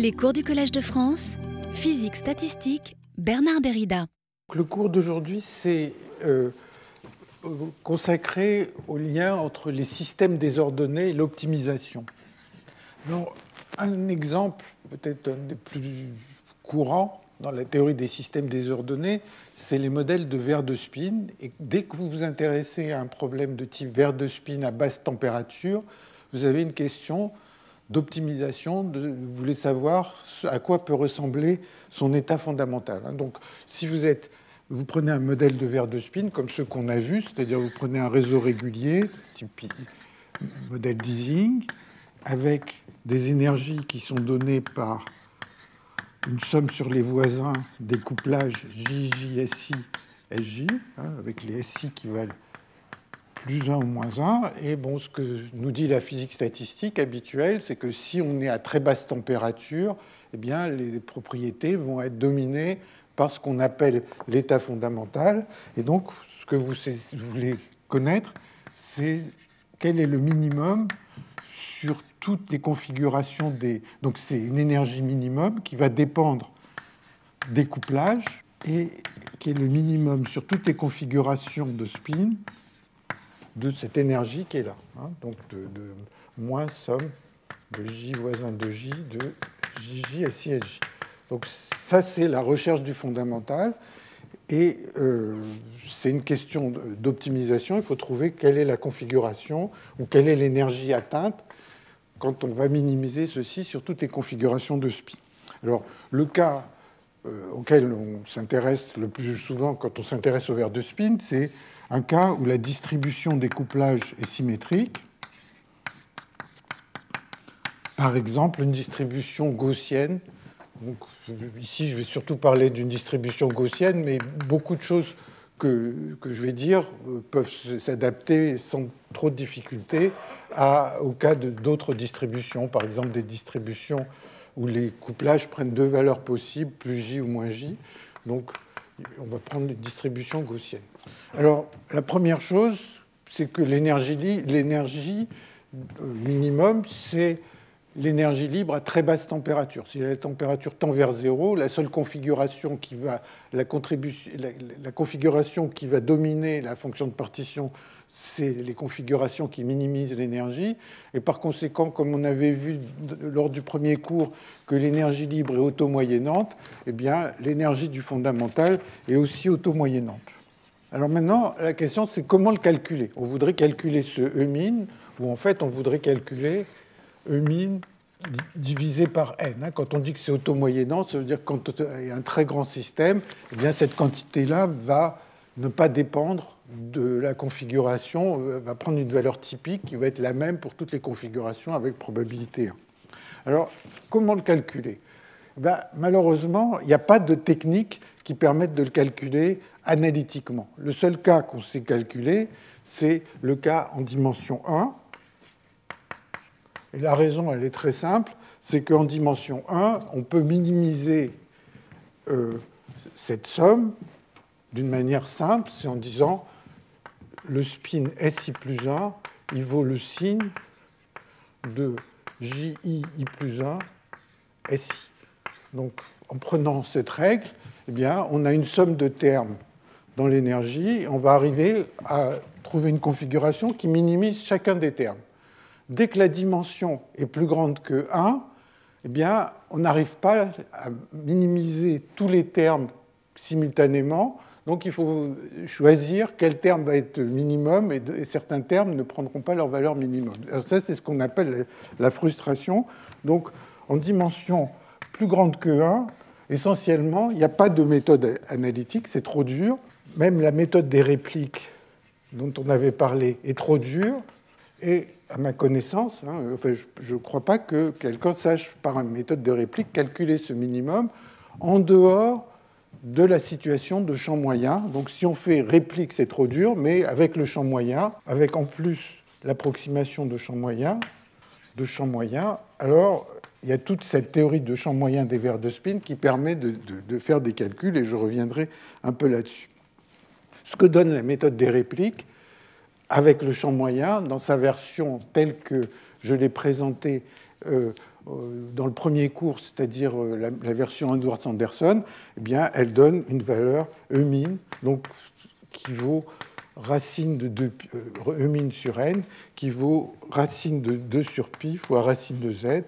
Les cours du Collège de France, physique statistique, Bernard Derrida. Le cours d'aujourd'hui, c'est euh, consacré au lien entre les systèmes désordonnés et l'optimisation. Un exemple, peut-être un des plus courants dans la théorie des systèmes désordonnés, c'est les modèles de verre de spin. Et dès que vous vous intéressez à un problème de type verre de spin à basse température, vous avez une question d'optimisation, vous voulez savoir à quoi peut ressembler son état fondamental. Hein. Donc, si vous êtes, vous prenez un modèle de verre de spin comme ceux qu'on a vus, c'est-à-dire vous prenez un réseau régulier, type modèle d'easing, avec des énergies qui sont données par une somme sur les voisins des couplages JJ, SJ, hein, avec les SI qui valent plus 1 ou moins 1. Et bon, ce que nous dit la physique statistique habituelle, c'est que si on est à très basse température, eh bien, les propriétés vont être dominées par ce qu'on appelle l'état fondamental. Et donc, ce que vous voulez connaître, c'est quel est le minimum sur toutes les configurations des... Donc, c'est une énergie minimum qui va dépendre des couplages et qui est le minimum sur toutes les configurations de spin de cette énergie qui est là. Hein, donc de, moins somme de J voisin de J de JJ et CSJ. Donc ça, c'est la recherche du fondamental. Et euh, c'est une question d'optimisation. Il faut trouver quelle est la configuration ou quelle est l'énergie atteinte quand on va minimiser ceci sur toutes les configurations de spin. Alors, le cas euh, auquel on s'intéresse le plus souvent quand on s'intéresse au verre de spin, c'est un cas où la distribution des couplages est symétrique. Par exemple, une distribution gaussienne. Ici, je vais surtout parler d'une distribution gaussienne, mais beaucoup de choses que, je vais dire euh, peuvent s'adapter sans trop de difficultés au cas d'autres distributions, par exemple des distributions où les couplages prennent deux valeurs possibles, plus J ou moins J. Donc, on va prendre une distribution gaussienne. Alors, la première chose, c'est que l'énergie euh, minimum, c'est l'énergie libre à très basse température. Si la température tend vers zéro, la seule la configuration qui va dominer la fonction de partition c'est les configurations qui minimisent l'énergie. Et par conséquent, comme on avait vu lors du premier cours que l'énergie libre est auto-moyennante, eh bien, l'énergie du fondamental est aussi auto-moyennante. Alors maintenant, la question, c'est comment le calculer? On voudrait calculer ce E min, ou en fait, on voudrait calculer E min divisé par n. Hein. Quand on dit que c'est auto-moyennant, ça veut dire que quand il y a un très grand système, eh bien, cette quantité-là va ne pas dépendre de la configuration, euh, va prendre une valeur typique qui va être la même pour toutes les configurations avec probabilité 1. Alors, comment le calculer? Ben, Malheureusement, il n'y a pas de technique qui permette de le calculer analytiquement. Le seul cas qu'on sait calculer, c'est le cas en dimension 1. Et la raison, elle est très simple, c'est qu'en dimension 1, on peut minimiser euh, cette somme d'une manière simple, c'est en disant le spin SI plus 1, il vaut le signe de JI plus 1 SI. Donc, en prenant cette règle, eh bien, on a une somme de termes dans l'énergie. On va arriver à trouver une configuration qui minimise chacun des termes. Dès que la dimension est plus grande que 1, eh bien, on n'arrive pas à minimiser tous les termes simultanément donc il faut choisir quel terme va être minimum et, certains termes ne prendront pas leur valeur minimum. ça, c'est ce qu'on appelle la frustration. Donc en dimension plus grande que 1, essentiellement, il n'y a pas de méthode analytique, c'est trop dur. Même la méthode des répliques dont on avait parlé est trop dure. Et à ma connaissance, hein, je ne crois pas que quelqu'un sache par une méthode de réplique calculer ce minimum en dehors de la situation de champ moyen. Donc si on fait réplique, c'est trop dur, mais avec le champ moyen, avec en plus l'approximation de champ moyen, de champ moyen, alors il y a toute cette théorie de champ moyen des verres de spin qui permet de, de faire des calculs, et je reviendrai un peu là-dessus. Ce que donne la méthode des répliques, avec le champ moyen, dans sa version telle que je l'ai présentée euh, dans le premier cours, c'est-à-dire la, version Edwards-Anderson, eh bien, elle donne une valeur E min, donc qui vaut racine de 2 E min sur n, qui vaut racine de 2 sur pi fois racine de z.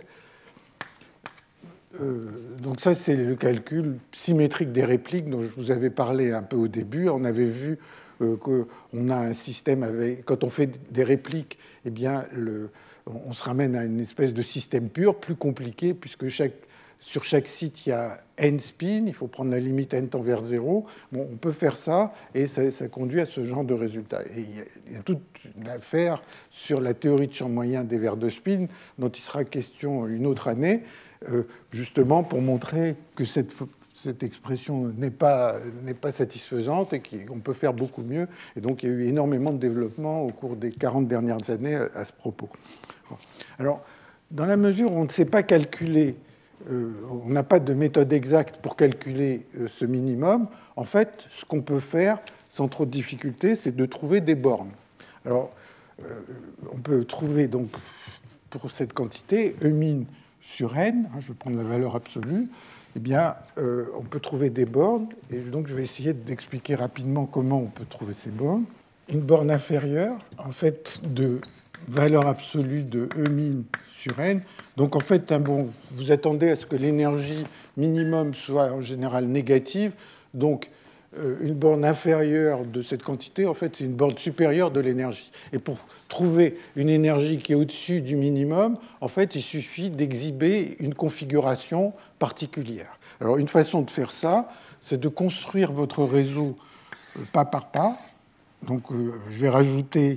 donc ça, c'est le calcul symétrique des répliques dont je vous avais parlé un peu au début. On avait vu qu'on a un système avec, quand on fait des répliques, eh bien, le, on se ramène à une espèce de système pur, plus compliqué, puisque sur chaque site, il y a n spin, il faut prendre la limite n tend vers 0. Bon, on peut faire ça, et ça, conduit à ce genre de résultat. Et il y, a, toute une affaire sur la théorie de champ moyen des verres de spin, dont il sera question une autre année, euh, justement pour montrer que cette cette expression n'est pas, pas satisfaisante et qu'on peut faire beaucoup mieux. Et donc il y a eu énormément de développement au cours des 40 dernières années à, ce propos. Alors, dans la mesure où on ne sait pas calculer, euh, on n'a pas de méthode exacte pour calculer euh, ce minimum, en fait, ce qu'on peut faire sans trop de difficulté, c'est de trouver des bornes. Alors, euh, on peut trouver donc pour cette quantité E min sur n, hein, je vais prendre la valeur absolue, eh bien, euh, on peut trouver des bornes, et donc je vais essayer d'expliquer rapidement comment on peut trouver ces bornes. Une borne inférieure, en fait, de valeur absolue de E min sur n. Donc, en fait, bon, vous attendez à ce que l'énergie minimum soit en général négative. Donc, euh, une borne inférieure de cette quantité, en fait, c'est une borne supérieure de l'énergie. Et pour trouver une énergie qui est au-dessus du minimum, en fait, il suffit d'exhiber une configuration particulière. Alors, une façon de faire ça, c'est de construire votre réseau euh, pas par pas. Donc, euh, je vais rajouter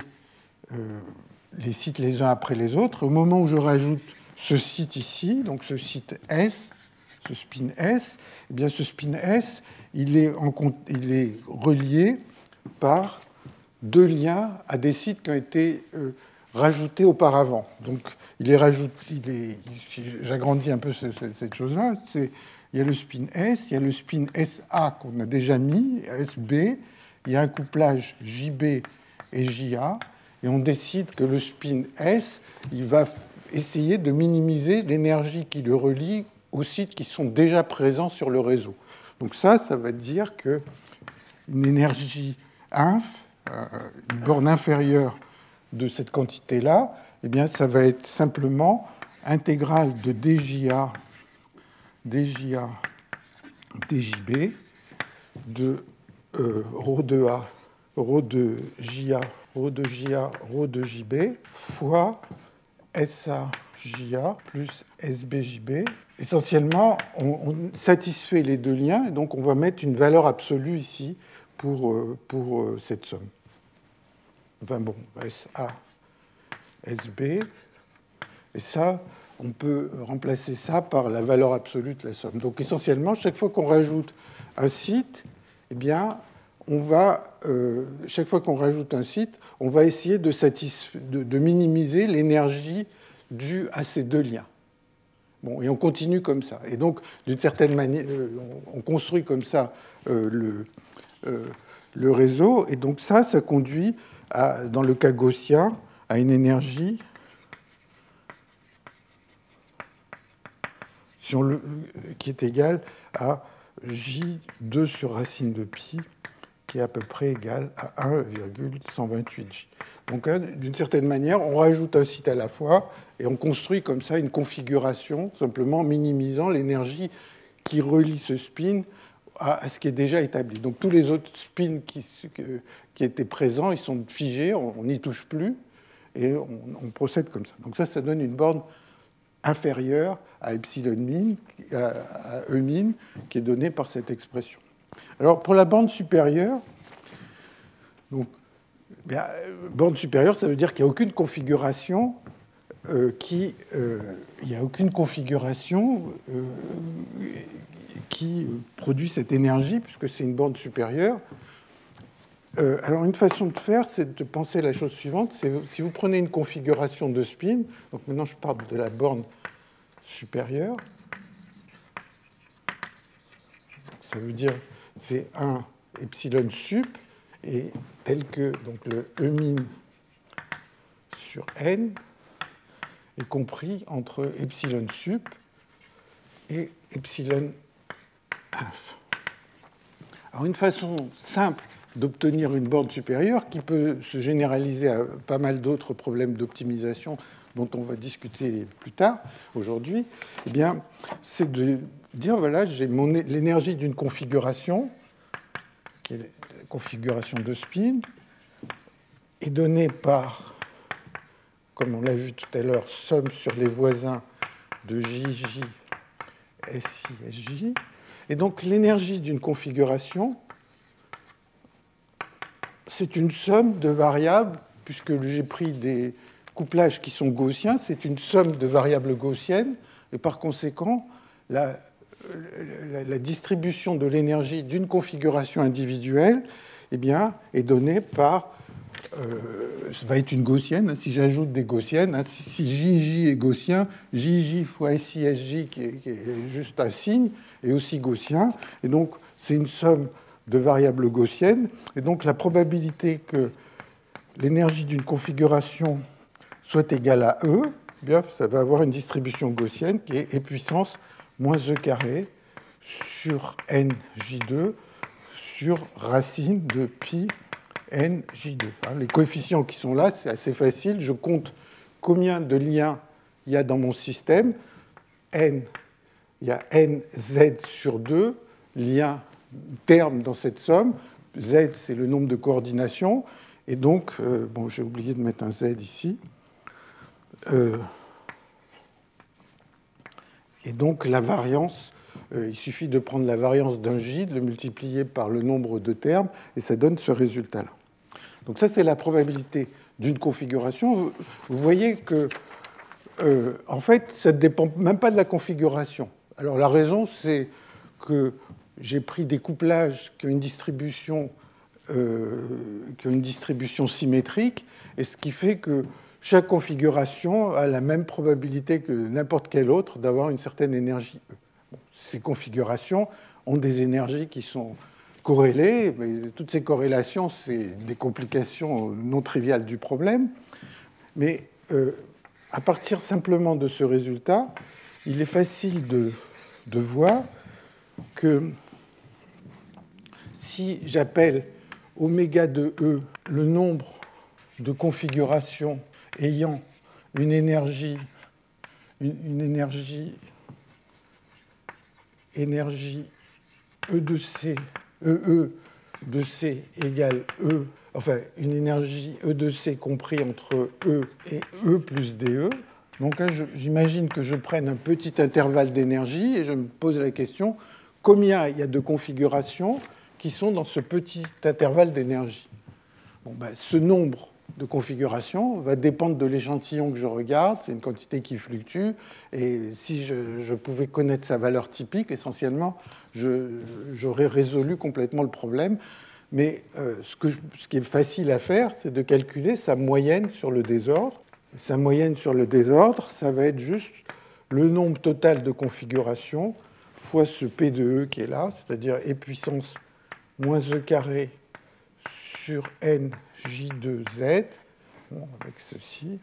les sites les uns après les autres. Au moment où je rajoute ce site ici, donc ce site S, ce spin S, eh bien ce spin S, il est, en, il est relié par deux liens à des sites qui ont été euh, rajoutés auparavant. Donc, il est rajouté, j'agrandis un peu cette chose-là, il y a le spin S, il y a le spin SA qu'on a déjà mis, SB, il y a un couplage JB et JA, et on décide que le spin S, il va essayer de minimiser l'énergie qui le relie aux sites qui sont déjà présents sur le réseau. Donc ça, ça va dire que une énergie inf, une borne inférieure de cette quantité-là, eh bien, ça va être simplement intégrale de dJA, dJA, dJB de euh, ρ de A, ρ de JA, ρ de JA, ρ de JB fois SA JA plus SBJB. Essentiellement, on, satisfait les deux liens, et donc on va mettre une valeur absolue ici pour, euh, pour euh, cette somme. Enfin bon, SA, SB. Et ça, on peut remplacer ça par la valeur absolue de la somme. Donc essentiellement, chaque fois qu'on rajoute un site, eh bien, on va, euh, chaque fois qu'on rajoute un site, on va essayer de, de minimiser l'énergie dû à ces deux liens. Bon, et on continue comme ça. Et donc, d'une certaine manière, on construit comme ça le, le, réseau. Et donc ça, ça conduit, à, dans le cas gaussien, à une énergie qui est égale à J2 sur racine de pi, qui est à peu près égal à 1,128J. Donc, d'une certaine manière, on rajoute un site à la fois et on construit comme ça une configuration, simplement minimisant l'énergie qui relie ce spin à ce qui est déjà établi. Donc tous les autres spins qui, étaient présents, ils sont figés, on n'y touche plus, et on, procède comme ça. Donc ça, ça donne une borne inférieure à epsilon min, à E min, qui est donnée par cette expression. Alors pour la borne supérieure, donc, borne supérieure, ça veut dire qu'il n'y a aucune configuration euh, qui, euh, il a aucune configuration euh, qui produit cette énergie, puisque c'est une borne supérieure. alors une façon de faire, c'est de penser la chose suivante, si vous prenez une configuration de spin, donc maintenant je parle de la borne supérieure, ça veut dire c'est un epsilon sup, et tel que donc le E min sur n est compris entre epsilon sup et epsilon Alors une façon simple d'obtenir une borne supérieure qui peut se généraliser à pas mal d'autres problèmes d'optimisation dont on va discuter plus tard aujourd'hui, eh bien, c'est de dire voilà, j'ai l'énergie d'une configuration, qui est la configuration de spin, est donnée par, comme on l'a vu tout à l'heure, somme sur les voisins de JJ, SI, SJ. Et donc l'énergie d'une configuration, c'est une somme de variables, puisque j'ai pris des couplages qui sont gaussiens, c'est une somme de variables gaussiennes, et par conséquent, la, distribution de l'énergie d'une configuration individuelle eh bien, est donnée par euh, ça va être une gaussienne. Hein, si j'ajoute des gaussiennes, hein, si, JJ est gaussien, JJ fois SISJ, qui qui est juste un signe, est aussi gaussien. Et donc, c'est une somme de variables gaussiennes. Et donc, la probabilité que l'énergie d'une configuration soit égale à E, ça va avoir une distribution gaussienne qui est E puissance moins E carré sur NJ2 sur racine de pi NJ2. Hein, les coefficients qui sont là, c'est assez facile. Je compte combien de liens il y a dans mon système. N, il y a NZ sur 2 liens termes dans cette somme. Z, c'est le nombre de coordinations. Et donc, euh, bon, j'ai oublié de mettre un Z ici. Euh, et donc, la variance, euh, il suffit de prendre la variance d'un J, de le multiplier par le nombre de termes, et ça donne ce résultat-là. Donc ça, c'est la probabilité d'une configuration. Vous voyez que, en fait, ça ne dépend même pas de la configuration. Alors la raison, c'est que j'ai pris des couplages qui ont une distribution, euh, distribution symétrique, et ce qui fait que chaque configuration a la même probabilité que n'importe quelle autre d'avoir une certaine énergie ces configurations ont des énergies qui sont corrélées, mais toutes ces corrélations, c'est des complications non triviales du problème. Mais euh, à partir simplement de ce résultat, il est facile de, de voir que si j'appelle oméga de E le nombre de configurations ayant une énergie, une, énergie, énergie E de C, EE e de C égale E, enfin une énergie E de C compris entre E et E plus DE. Donc j'imagine que je prenne un petit intervalle d'énergie et je me pose la question combien il y a de configurations qui sont dans ce petit intervalle d'énergie? Bon, ben, ce nombre de configurations va dépendre de l'échantillon que je regarde, c'est une quantité qui fluctue, et si je, pouvais connaître sa valeur typique, essentiellement, j'aurais résolu complètement le problème. Mais euh, ce, qui est facile à faire, c'est de calculer sa moyenne sur le désordre. Sa moyenne sur le désordre, ça va être juste le nombre total de configurations fois ce P de E qui est là, c'est-à-dire E puissance moins E carré sur NJ2Z, avec ceci,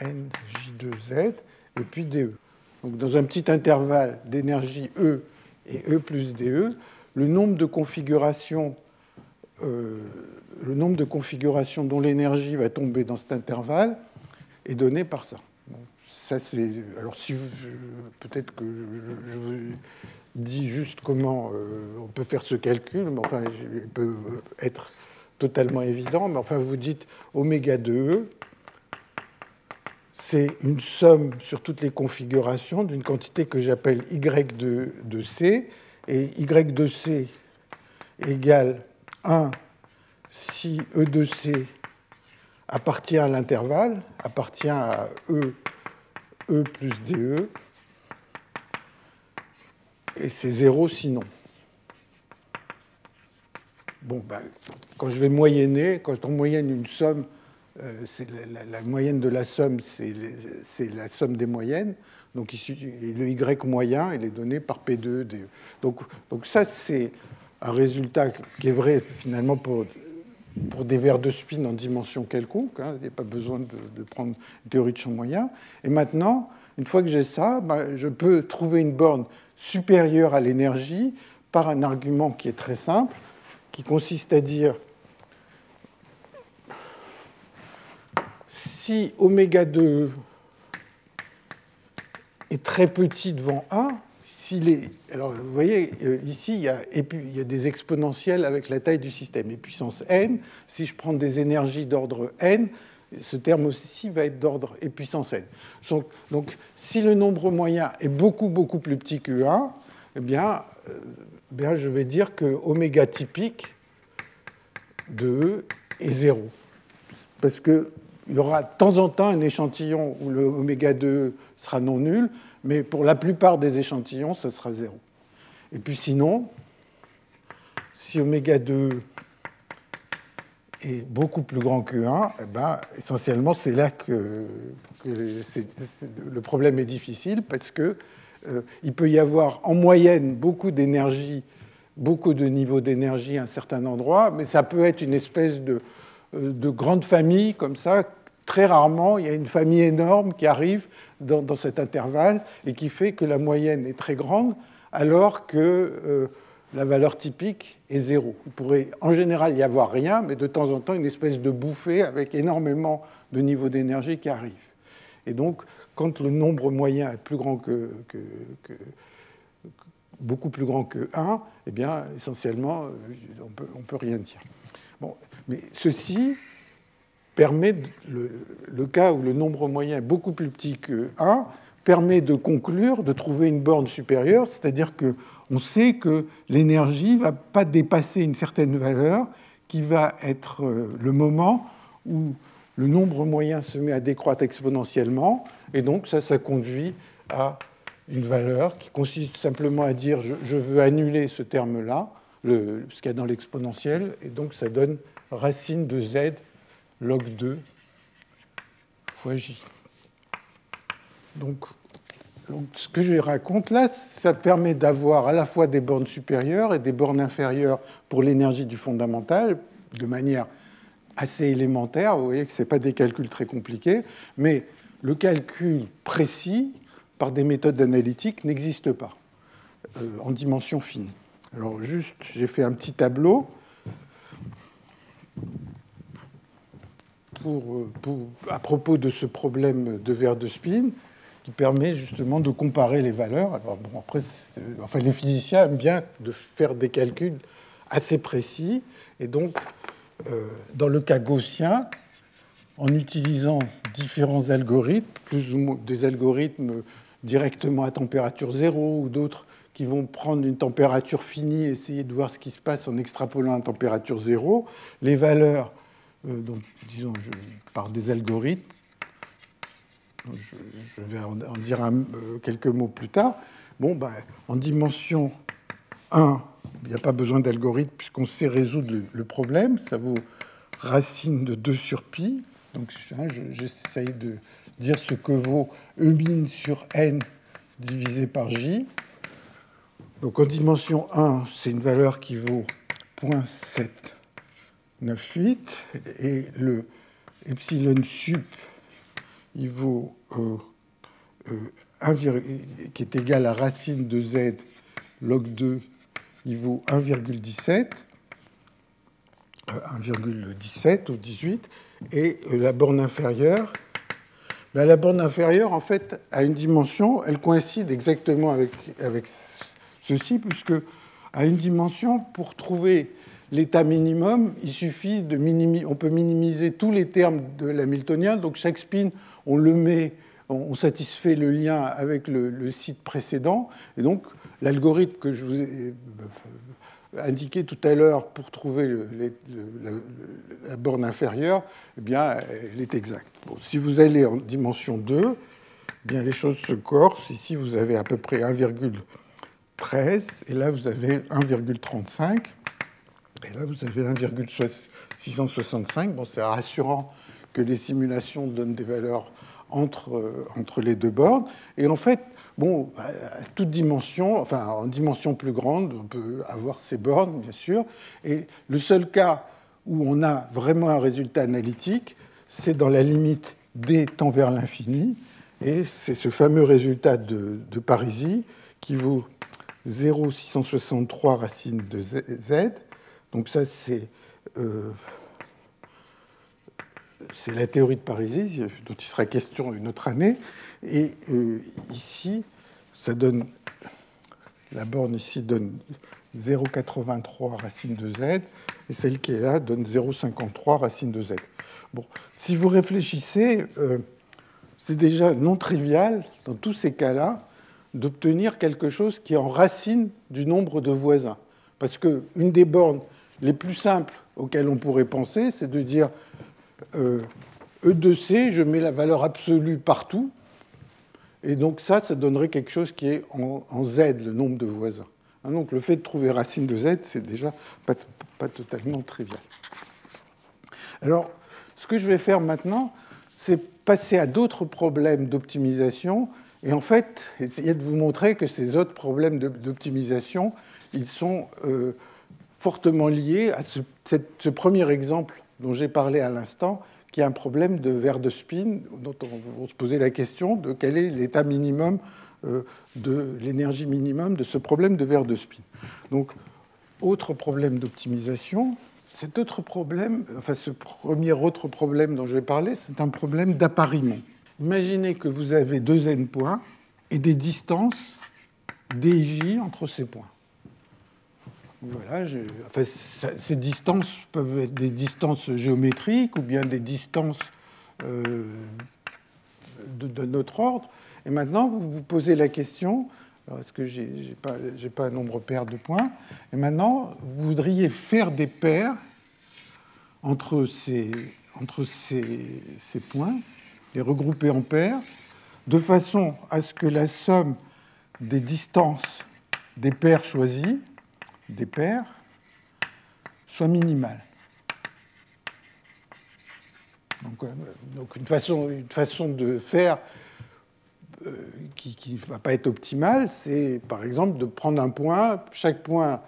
NJ2Z, et puis DE. Donc dans un petit intervalle d'énergie E et E plus DE, le nombre de configurations, euh, le nombre de configurations dont l'énergie va tomber dans cet intervalle est donné par ça. ça c'est alors si peut-être que je, je, dit juste comment euh, on peut faire ce calcul, mais enfin, il peut être totalement évident, mais enfin, vous dites oméga 2 c'est une somme sur toutes les configurations d'une quantité que j'appelle y de, de, c, et y de c égale 1 si e de c appartient à l'intervalle, appartient à e, e plus de, et c'est zéro sinon. Bon, ben, quand je vais moyenner, quand on moyenne une somme, euh, la, moyenne de la somme, c'est la somme des moyennes. Donc ici, le y moyen, il est donné par P2. DE. Donc, donc ça, c'est un résultat qui est vrai finalement pour pour des verres de spin en dimension quelconque. Hein, il n'y a pas besoin de, prendre une théorie de champ moyen. Et maintenant, une fois que j'ai ça, ben, je peux trouver une borne supérieure à l'énergie par un argument qui est très simple, qui consiste à dire si oméga 2 est très petit devant 1, est, alors vous voyez, euh, ici, il y, a, des exponentiels avec la taille du système. Et puissance n, si je prends des énergies d'ordre n, ce terme aussi va être d'ordre et puissance n. Donc, si le nombre moyen est beaucoup, beaucoup plus petit que 1, eh euh, bien je vais dire que oméga typique de E est 0. Parce qu'il y aura de temps en temps un échantillon où le oméga 2 sera non nul, mais pour la plupart des échantillons, ce sera 0. Et puis sinon, si oméga 2 est beaucoup plus grand que 1, eh ben, essentiellement, c'est là que, le problème est difficile, parce qu'il euh, peut y avoir en moyenne beaucoup d'énergie, beaucoup de niveaux d'énergie à un certain endroit, mais ça peut être une espèce de, euh, de grande famille comme ça. Très rarement, il y a une famille énorme qui arrive dans, cet intervalle et qui fait que la moyenne est très grande alors que euh, la valeur typique est zéro. Il pourrait en général y avoir rien, mais de temps en temps une espèce de bouffée avec énormément de niveaux d'énergie qui arrivent. Et donc, quand le nombre moyen est plus grand que, beaucoup plus grand que 1, eh bien, essentiellement, euh, on peut, ne peut rien dire. Bon, mais ceci permet, le, cas où le nombre moyen est beaucoup plus petit que 1, permet de conclure, de trouver une borne supérieure, c'est-à-dire qu'on sait que l'énergie ne va pas dépasser une certaine valeur qui va être euh, le moment où le nombre moyen se met à décroître exponentiellement, et donc ça, ça conduit à une valeur qui consiste simplement à dire je, veux annuler ce terme-là, ce qu'il y a dans l'exponentiel, et donc ça donne racine de z log 2 fois j. Donc, ce que je raconte là, ça permet d'avoir à la fois des bornes supérieures et des bornes inférieures pour l'énergie du fondamental, de manière assez élémentaire. Vous voyez que ce n'est pas des calculs très compliqués, mais le calcul précis par des méthodes analytiques n'existe pas euh, en dimension fine. Alors juste, j'ai fait un petit tableau pour, à propos de ce problème de verre de spin qui permet justement de comparer les valeurs. Alors bon, après, enfin, les physiciens aiment bien de faire des calculs assez précis, et donc euh, dans le cas gaussien, en utilisant différents algorithmes, plus ou moins des algorithmes directement à température zéro ou d'autres qui vont prendre une température finie, essayer de voir ce qui se passe en extrapolant à température zéro, les valeurs euh, donc, disons, par des algorithmes. Je, vais en, dire euh, quelques mots plus tard. Bon, ben, en dimension 1, il n'y a pas besoin d'algorithme puisqu'on sait résoudre le, problème. Ça vaut racine de 2 sur pi. Donc, hein, j'essaye de dire ce que vaut E min sur n divisé par j. Donc, en dimension 1, c'est une valeur qui vaut 0.7 9,8 et le epsilon sup il vaut euh, euh, qui est égal à racine de z log 2 il vaut 1,17 1,17 ou 18 et euh, la borne inférieure ben, la borne inférieure en fait a une dimension elle coïncide exactement avec, avec ceci puisque à une dimension pour trouver l'état minimum, il suffit de minimiser, on peut minimiser tous les termes de l'hamiltonien. Donc chaque spin, on le met, on satisfait le lien avec le, site précédent. Et donc l'algorithme que je vous ai euh, indiqué tout à l'heure pour trouver la, borne inférieure, eh bien, elle est exacte. si vous allez en dimension 2, eh bien, les choses se corsent. Ici, vous avez à peu près 1,13 et là, vous avez 1,35. Et là, vous avez 1,665. Bon, c'est rassurant que les simulations donnent des valeurs entre, euh, entre les deux bornes. Et en fait, bon, à toute dimension, enfin en dimension plus grande, on peut avoir ces bornes, bien sûr. Et le seul cas où on a vraiment un résultat analytique, c'est dans la limite d tend vers l'infini, et c'est ce fameux résultat de, de Parisi qui vaut 0,663 racine de z. Donc ça, c'est euh, c'est la théorie de Parisi, dont il sera question une autre année. Et euh, ici, ça donne, la borne ici donne 0,83 racine de z, et celle qui est là donne 0,53 racine de z. Bon, si vous réfléchissez, euh, c'est déjà non trivial, dans tous ces cas-là, d'obtenir quelque chose qui est en racine du nombre de voisins. Parce qu'une des bornes les plus simples auxquelles on pourrait penser, c'est de dire euh, E2C, je mets la valeur absolue partout, et donc ça, ça donnerait quelque chose qui est en, Z, le nombre de voisins. Hein, donc le fait de trouver racine de Z, c'est déjà pas, pas totalement trivial. Alors, ce que je vais faire maintenant, c'est passer à d'autres problèmes d'optimisation et en fait essayer de vous montrer que ces autres problèmes d'optimisation, ils sont euh, fortement liés à ce, premier exemple dont j'ai parlé à l'instant, qui est un problème de verre de spin, dont on se poser la question de quel est l'état minimum euh, de l'énergie minimum de ce problème de verre de spin. Donc, autre problème d'optimisation, cet autre problème, enfin ce premier autre problème dont je vais parler, c'est un problème d'appariement. Imaginez que vous avez deux n points et des distances dj entre ces points. Voilà, ces distances peuvent être des distances géométriques ou bien des distances euh, de, notre ordre. Et maintenant, vous vous posez la question est-ce que j'ai n'ai pas, pas, un nombre pair de points? Et maintenant, vous voudriez faire des paires entre ces points, les regrouper en paires, de façon à ce que la somme des distances des paires choisies, des paires, soit minimale. Donc, euh, donc une, façon, une façon de faire euh, qui ne va pas être optimale, c'est par exemple de prendre un point, chaque point,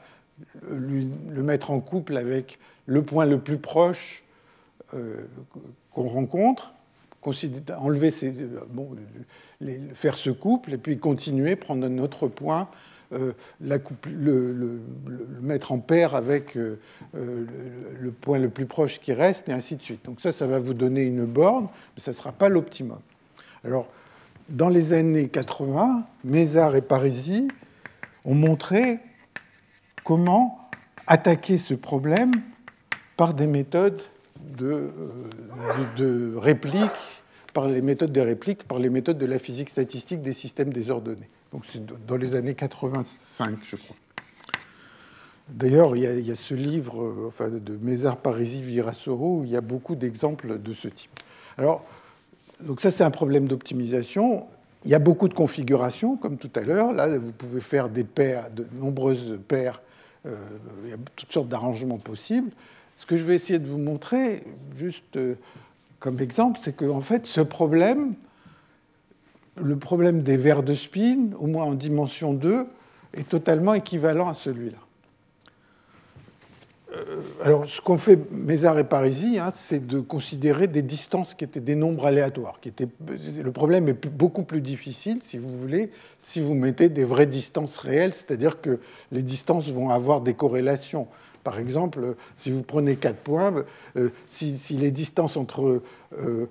le mettre en couple avec le point le plus proche euh, qu'on rencontre, enlever ces, bon, faire ce couple et puis continuer, prendre un autre point, couple, le, mettre en paire avec le, le, point le plus proche qui reste, et ainsi de suite. Donc ça, ça va vous donner une borne, mais ça ne sera pas l'optimum. Alors, dans les années 80, Mézard et Parisi ont montré comment attaquer ce problème par des méthodes de, de, réplique, par les méthodes de réplique, par les méthodes de la physique statistique des systèmes désordonnés. Donc c'est dans les années 85, je crois. D'ailleurs, il, y a ce livre enfin, de Mézard, Parisi, Virasoro où il y a beaucoup d'exemples de ce type. Alors, donc ça, c'est un problème d'optimisation. Il y a beaucoup de configurations, comme tout à l'heure. Là, vous pouvez faire des paires, de nombreuses paires. Euh, il y a toutes sortes d'arrangements possibles. Ce que je vais essayer de vous montrer, juste euh, comme exemple, c'est qu'en fait, ce problème, le problème des verres de spin, au moins en dimension 2, est totalement équivalent à celui-là. Euh, alors, ce qu'ont fait Mézard et Parisi, hein, c'est de considérer des distances qui étaient des nombres aléatoires. Qui étaient... Le problème est beaucoup plus difficile, si vous voulez, si vous mettez des vraies distances réelles, c'est-à-dire que les distances vont avoir des corrélations. Par exemple, si vous prenez quatre points, euh, si, les distances entre euh,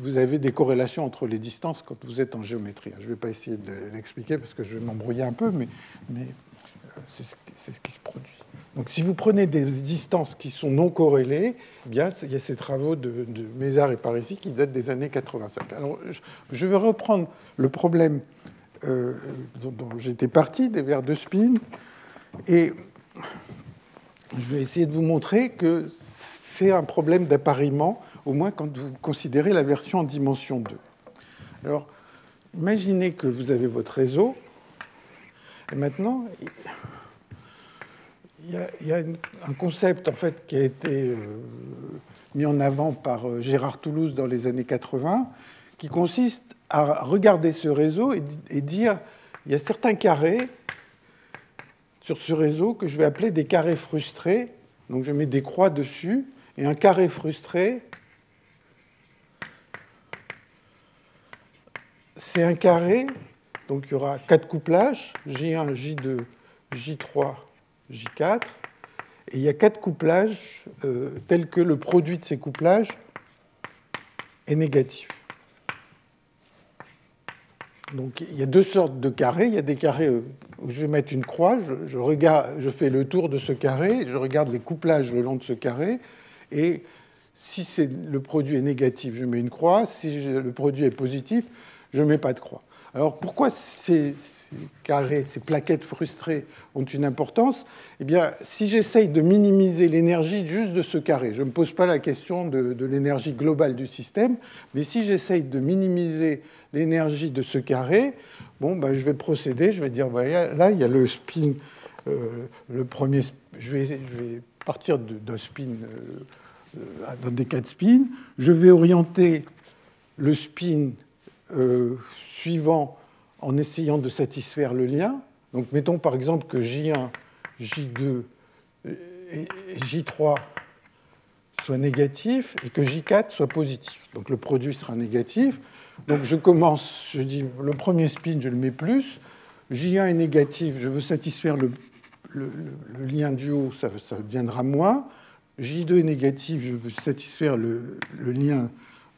vous avez des corrélations entre les distances quand vous êtes en géométrie. Je ne vais pas essayer de l'expliquer parce que je vais m'embrouiller un peu, mais, mais c'est ce qui se produit. Donc si vous prenez des distances qui sont non corrélées, eh bien, il y a ces travaux de, de Mézard et Parisi qui datent des années 85. Alors, je vais reprendre le problème euh, dont, j'étais parti, des verres de spin, et je vais essayer de vous montrer que c'est un problème d'appariement, au moins quand vous considérez la version en dimension 2. Alors, imaginez que vous avez votre réseau, et maintenant, il y a, un concept en fait qui a été euh, mis en avant par euh, Gérard Toulouse dans les années 80, qui consiste à regarder ce réseau et, dire il y a certains carrés sur ce réseau que je vais appeler des carrés frustrés Donc je mets des croix dessus, et un carré frustré, c'est un carré, donc il y aura quatre couplages, J1, J2, J3, J4, et il y a quatre couplages euh, tels que le produit de ces couplages est négatif. Donc il y a deux sortes de carrés. Il y a des carrés euh, où je vais mettre une croix, je, fais le tour de ce carré, je regarde les couplages le long de ce carré, et si le produit est négatif, je mets une croix. Si le produit est positif, je ne mets pas de croix. Alors pourquoi ces, carrés, ces plaquettes frustrées ont une importance? Eh bien, si j'essaye de minimiser l'énergie juste de ce carré, je ne me pose pas la question de, l'énergie globale du système, mais si j'essaye de minimiser l'énergie de ce carré, bon, ben, je vais procéder, je vais dire, voilà, là, il y a le spin, euh, le premier, je vais, je vais partir d'un spin, euh, euh, des cas de spin, je vais orienter le spin euh, suivant en essayant de satisfaire le lien. Donc mettons par exemple que J1, J2 et J3 soient négatifs et que J4 soit positif. Donc le produit sera négatif. Donc je commence, je dis le premier spin, je le mets plus. J1 est négatif, je veux satisfaire le, lien du haut, ça, ça, deviendra moins. J2 est négatif, je veux satisfaire le, lien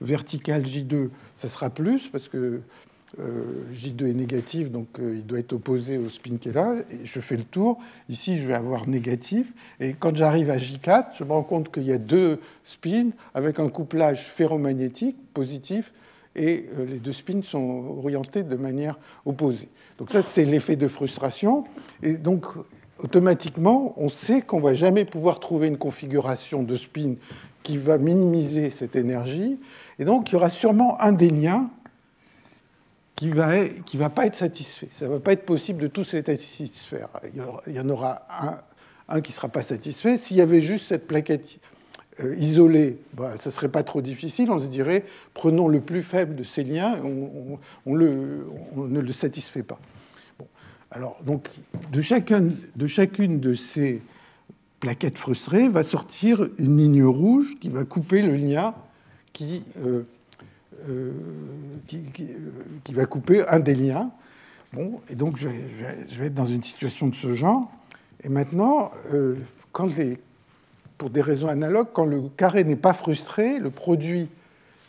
vertical J2, ça sera plus, parce que euh, J2 est négatif, donc euh, il doit être opposé au spin qui est là. Et je fais le tour. Ici, je vais avoir négatif. Et quand j'arrive à J4, je me rends compte qu'il y a deux spins avec un couplage ferromagnétique positif et euh, les deux spins sont orientés de manière opposée. Donc ça, c'est l'effet de frustration. Et donc, automatiquement, on sait qu'on ne va jamais pouvoir trouver une configuration de spin qui va minimiser cette énergie. Et donc, il y aura sûrement un des liens qui ne va, qui va pas être satisfait. Ça ne va pas être possible de tous les satisfaire. Il y, en aura un, qui ne sera pas satisfait. S'il y avait juste cette plaquette euh, isolée, bah, ça ne serait pas trop difficile. On se dirait, prenons le plus faible de ces liens, on, ne le satisfait pas. Alors, donc, de chacune de ces plaquettes frustrées va sortir une ligne rouge qui va couper le lien qui, euh, euh, qui, va couper un des liens. Bon, et donc je vais, être dans une situation de ce genre. Et maintenant, euh, quand les, pour des raisons analogues, quand le carré n'est pas frustré, le produit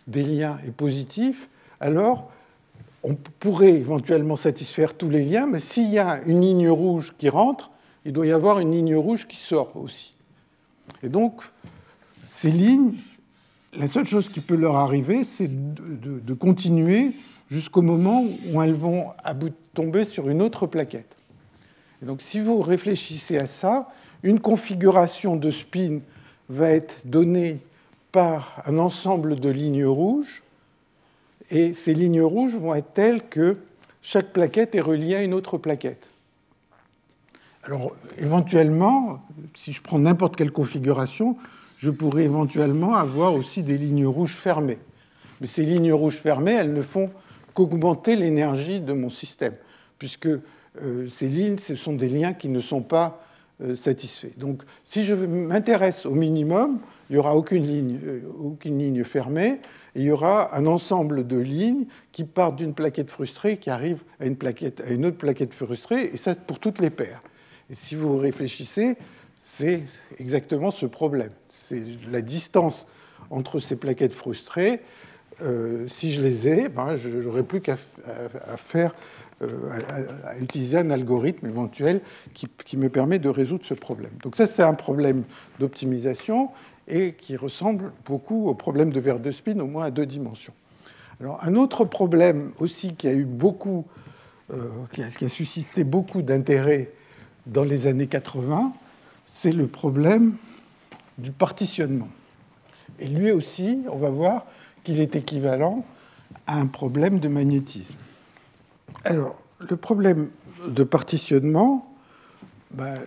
des liens est positif, alors on pourrait éventuellement satisfaire tous les liens, mais s'il y a une ligne rouge qui rentre, il doit y avoir une ligne rouge qui sort aussi. Et donc, ces lignes, la seule chose qui peut leur arriver, c'est de, continuer jusqu'au moment où elles vont tomber sur une autre plaquette. Et donc, si vous réfléchissez à ça, une configuration de spin va être donnée par un ensemble de lignes rouges, et ces lignes rouges vont être telles que chaque plaquette est reliée à une autre plaquette. Alors, éventuellement, si je prends n'importe quelle configuration, je pourrais éventuellement avoir aussi des lignes rouges fermées. Mais ces lignes rouges fermées, elles ne font qu'augmenter l'énergie de mon système, puisque euh, ces lignes, ce sont des liens qui ne sont pas euh, satisfaits. Donc, si je m'intéresse au minimum, il n'y aura aucune ligne, euh, aucune ligne fermée, et il y aura un ensemble de lignes qui partent d'une plaquette frustrée qui arrive à une, plaquette, à une autre plaquette frustrée, et ça pour toutes les paires. Et si vous réfléchissez, c'est exactement ce problème. La distance entre ces plaquettes frustrées. Euh, si je les ai, ben, je n'aurai plus qu'à faire, euh, à, utiliser un algorithme éventuel qui, me permet de résoudre ce problème. Donc ça, c'est un problème d'optimisation et qui ressemble beaucoup au problème de verre de spin, au moins à deux dimensions. Alors, un autre problème aussi qui a eu beaucoup, euh, qui, a, suscité beaucoup d'intérêt dans les années 80, c'est le problème du partitionnement. Et lui aussi, on va voir qu'il est équivalent à un problème de magnétisme. Alors, le problème de partitionnement, ben,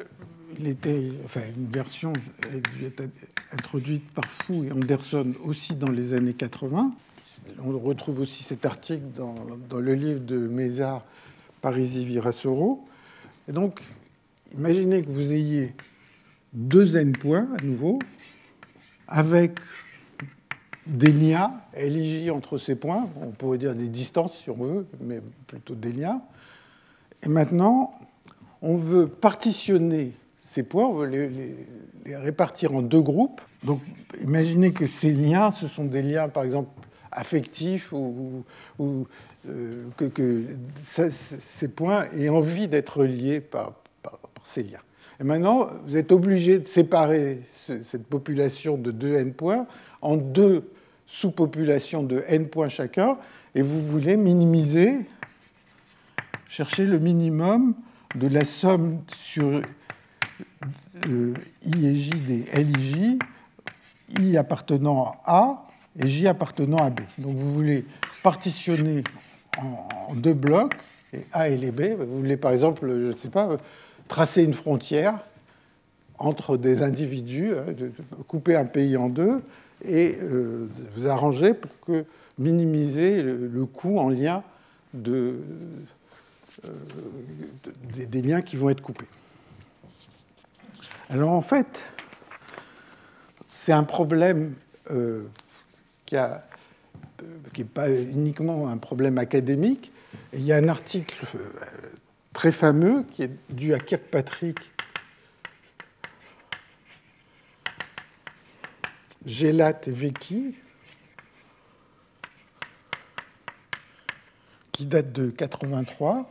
il était, enfin, une version a été introduite par Fou et Anderson aussi dans les années 80. On retrouve aussi cet article dans, dans le livre de Mézard, Parisi Virasoro. Et donc, imaginez que vous ayez deux n points à nouveau, avec des liens, LIJ entre ces points, on pourrait dire des distances si on veut, mais plutôt des liens. Et maintenant, on veut partitionner ces points, on veut les, répartir en deux groupes. Donc imaginez que ces liens, ce sont des liens par exemple affectifs ou, euh, que, ces points aient envie d'être liés par ces liens. Et maintenant, vous êtes obligé de séparer cette population de deux n points en deux sous-populations de n points chacun, et vous voulez minimiser, chercher le minimum de la somme sur euh, I et J des L et J, I appartenant à A et J appartenant à B. Donc vous voulez partitionner en, deux blocs, et A et les B. Vous voulez par exemple, je ne sais pas, tracer une frontière entre des individus, hein, de couper un pays en deux et euh, vous arranger pour minimiser le, coût en lien de, euh, des, liens qui vont être coupés. Alors en fait, c'est un problème euh, qui n'est pas uniquement un problème académique. Il y a un article très fameux qui est dû à Kirkpatrick Gélat et Vecchi, qui date de 83.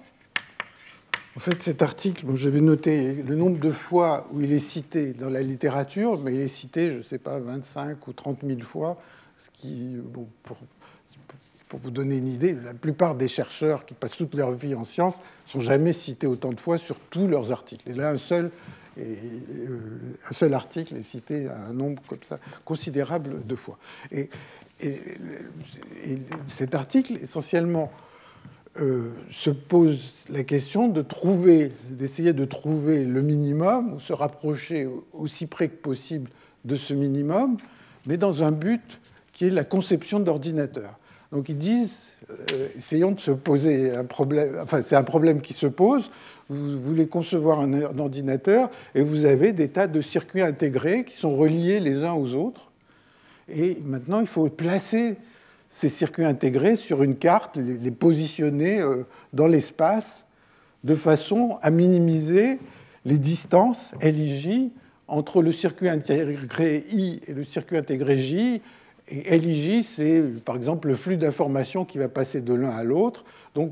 En fait, cet article, je vais noter le nombre de fois où il est cité dans la littérature, mais il est cité, je ne sais pas, 25 ou 30 000 fois, ce qui, bon, pour, pour vous donner une idée, la plupart des chercheurs qui passent toute leur vie en sciences sont jamais cités autant de fois sur tous leurs articles. Et là, un seul, euh, un seul article est cité à un nombre comme ça considérable de fois. Et, cet article, essentiellement, euh, se pose la question de trouver, d'essayer de trouver le minimum, ou se rapprocher aussi près que possible de ce minimum, mais dans un but qui est la conception d'ordinateur. Donc ils disent, euh, essayons de se poser un problème, enfin c'est un problème qui se pose, vous voulez concevoir un, ordinateur et vous avez des tas de circuits intégrés qui sont reliés les uns aux autres. Et maintenant, il faut placer ces circuits intégrés sur une carte, les positionner euh, dans l'espace de façon à minimiser les distances LIJ entre le circuit intégré I et le circuit intégré J et LIJ, c'est par exemple le flux d'informations qui va passer de l'un à l'autre. Donc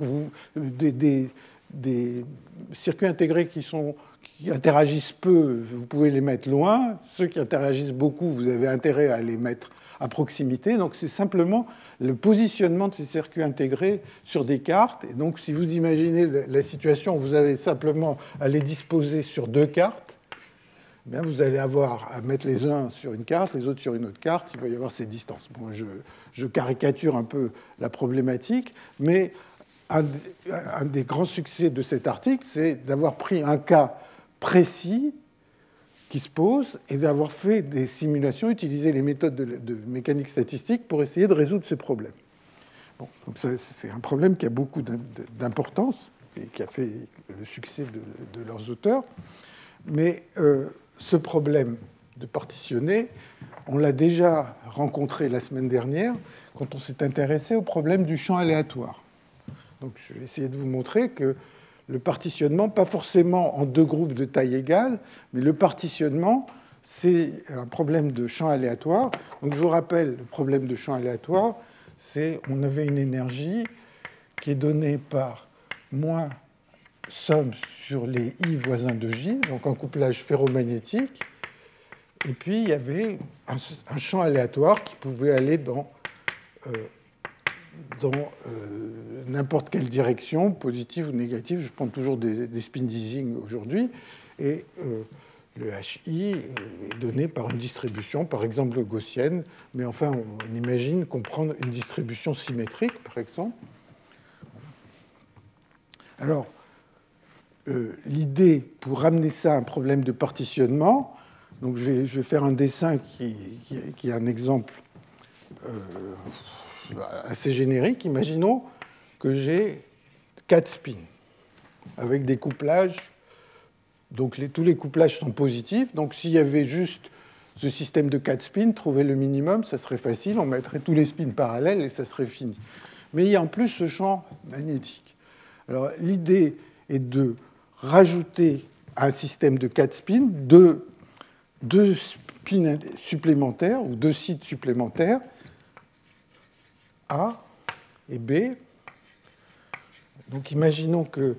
des, circuits intégrés qui interagissent peu, vous pouvez les mettre loin. Ceux qui interagissent beaucoup, vous avez intérêt à les mettre à proximité. Donc c'est simplement le positionnement de ces circuits intégrés sur des cartes. Et donc si vous imaginez la situation, vous avez simplement à les disposer sur deux cartes eh vous allez avoir à mettre les uns sur une carte, les autres sur une autre carte, il va y avoir ces distances. je, caricature un peu la problématique, mais un, des grands succès de cet article, c'est d'avoir pris un cas précis qui se pose et d'avoir fait des simulations, utilisé les méthodes de, mécanique statistique pour essayer de résoudre ce problème. c'est un problème qui a beaucoup d'importance et qui a fait le succès de, leurs auteurs. Mais euh, ce problème de partitionner, on l'a déjà rencontré la semaine dernière quand on s'est intéressé au problème du champ aléatoire. Donc je vais essayer de vous montrer que le partitionnement, pas forcément en deux groupes de taille égale, mais le partitionnement, c'est un problème de champ aléatoire. Donc je vous rappelle, le problème de champ aléatoire, c'est on avait une énergie qui est donnée par moins somme sur les I voisins de J, donc un couplage ferromagnétique. Et puis il y avait un, champ aléatoire qui pouvait aller dans, euh, dans euh, n'importe quelle direction, positive ou négative. Je prends toujours des, spin d'easing aujourd'hui. Et euh, le HI est donné par une distribution, par exemple gaussienne, mais enfin on imagine qu'on prend une distribution symétrique, par exemple. Alors, l'idée pour ramener ça à un problème de partitionnement, donc je vais, faire un dessin qui, est un exemple euh, assez générique. Imaginons que j'ai quatre spins avec des couplages Donc tous les couplages sont positifs. Donc s'il y avait juste ce système de 4 spins, trouver le minimum, ça serait facile. On mettrait tous les spins parallèles et ça serait fini. Mais il y a en plus ce champ magnétique. Alors l'idée est de rajouter à un système de 4 spins deux, deux spins supplémentaires ou deux sites supplémentaires, A et B. Donc imaginons que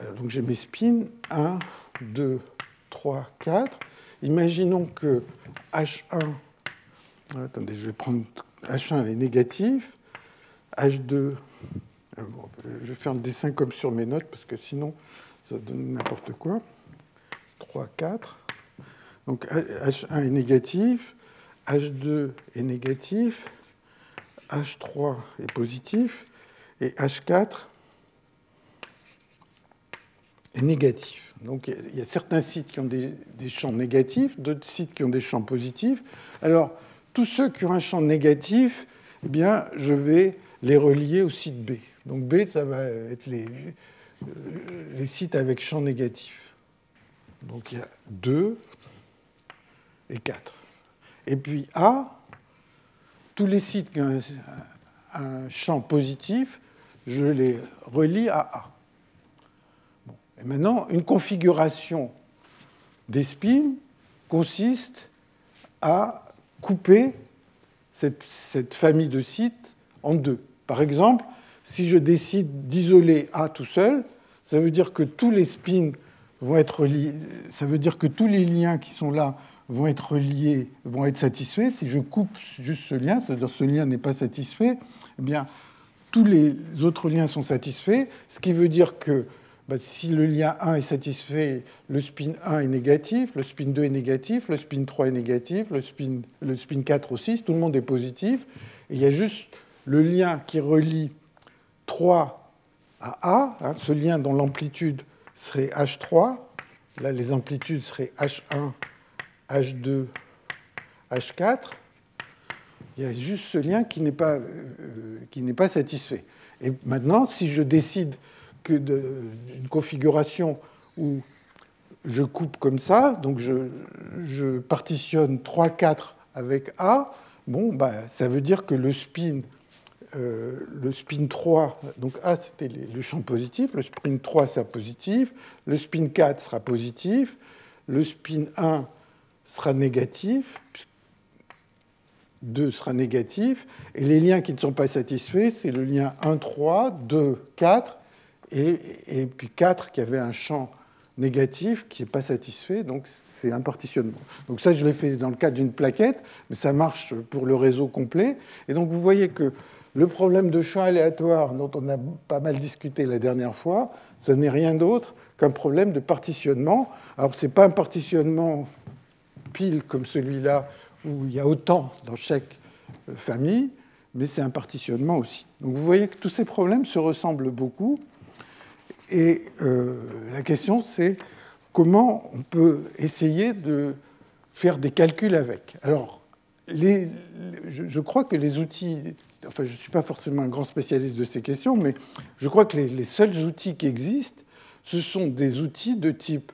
euh, donc j'ai mes spins 1, 2, 3, 4. Imaginons que H1, attendez, je vais prendre H1 est négatif, H2, euh, je vais faire le dessin comme sur mes notes parce que sinon ça donne n'importe quoi. 3, 4. Donc H1 est négatif, H2 est négatif, H3 est positif et H4 est négatif. Donc il y a certains sites qui ont des, champs négatifs, d'autres sites qui ont des champs positifs. Alors tous ceux qui ont un champ négatif, eh bien, je vais les relier au site B. Donc B, ça va être les, les sites avec champ négatif. Donc il y a 2 et 4. Et puis A, tous les sites qui ont un champ positif, je les relie à A. Et maintenant, une configuration des consiste à couper cette, famille de sites en deux. Par exemple, si je décide d'isoler A tout seul, ça veut dire que tous les spins vont être liés, ça veut dire que tous les liens qui sont là vont être vont être satisfaits. Si je coupe juste ce lien, c'est-à-dire ce lien n'est pas satisfait, eh bien, tous les autres liens sont satisfaits, ce qui veut dire que bah, si le lien 1 est satisfait, le spin 1 est négatif, le spin 2 est négatif, le spin 3 est négatif, le spin, le spin 4 aussi, tout le monde est positif. Il y a juste le lien qui relie 3 à A, hein, ce lien dont l'amplitude serait H3. Là, les amplitudes seraient H1, H2, H4. Il y a juste ce lien qui n'est pas, euh, satisfait. Et maintenant, si je décide que d'une configuration où je coupe comme ça, donc je, je partitionne 3, 4 avec A, bon, bah, ça veut dire que le spin, euh, le spin 3, donc A c'était le champ positif, le spin 3 sera positif, le spin 4 sera positif, le spin 1 sera négatif, 2 sera négatif, et les liens qui ne sont pas satisfaits, c'est le lien 1, 3, 2, 4, et, puis 4 qui avait un champ négatif qui n'est pas satisfait, donc c'est un partitionnement. Donc ça, je l'ai fait dans le cadre d'une plaquette, mais ça marche pour le réseau complet. Et donc vous voyez que le problème de champ aléatoire dont on a pas mal discuté la dernière fois, ce n'est rien d'autre qu'un problème de partitionnement. Alors ce n'est pas un partitionnement pile comme celui-là où il y a autant dans chaque famille, mais c'est un partitionnement aussi. Donc vous voyez que tous ces problèmes se ressemblent beaucoup. Et euh, la question, c'est comment on peut essayer de faire des calculs avec. Alors, je, crois que les outils, enfin je ne suis pas forcément un grand spécialiste de ces questions, mais je crois que les, les seuls outils qui existent, ce sont des outils de type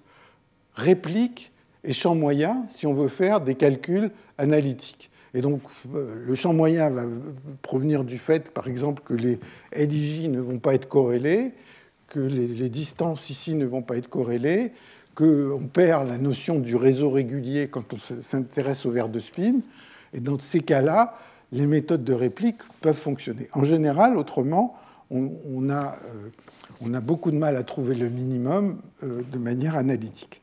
réplique et champ moyen si on veut faire des calculs analytiques. Et donc, euh, le champ moyen va provenir du fait, par exemple, que les LIJ ne vont pas être corrélés, que les, distances ici ne vont pas être corrélées, qu'on perd la notion du réseau régulier quand on s'intéresse au verre de spin. Et dans ces cas-là, les méthodes de réplique peuvent fonctionner. En général, autrement, on, a, euh, a, beaucoup de mal à trouver le minimum euh, de manière analytique.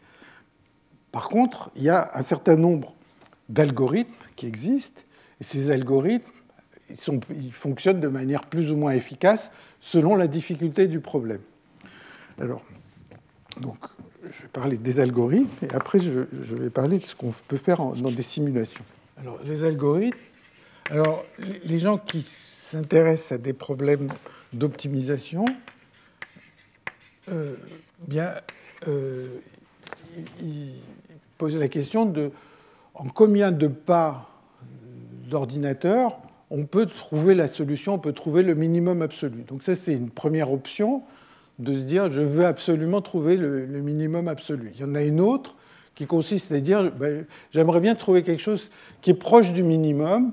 Par contre, il y a un certain nombre d'algorithmes qui existent, et ces algorithmes, ils, ils fonctionnent de manière plus ou moins efficace selon la difficulté du problème. Alors, donc, je vais parler des algorithmes et après je, vais parler de ce qu'on peut faire dans des simulations. Alors, les algorithmes. Alors, les gens qui s'intéressent à des problèmes d'optimisation, euh, bien, euh, ils posent la question de en combien de pas d'ordinateur on peut trouver la solution, on peut trouver le minimum absolu. Donc ça, c'est une première option de se dire je veux absolument trouver le, minimum absolu. Il y en a une autre qui consiste à dire ben, j'aimerais bien trouver quelque chose qui est proche du minimum,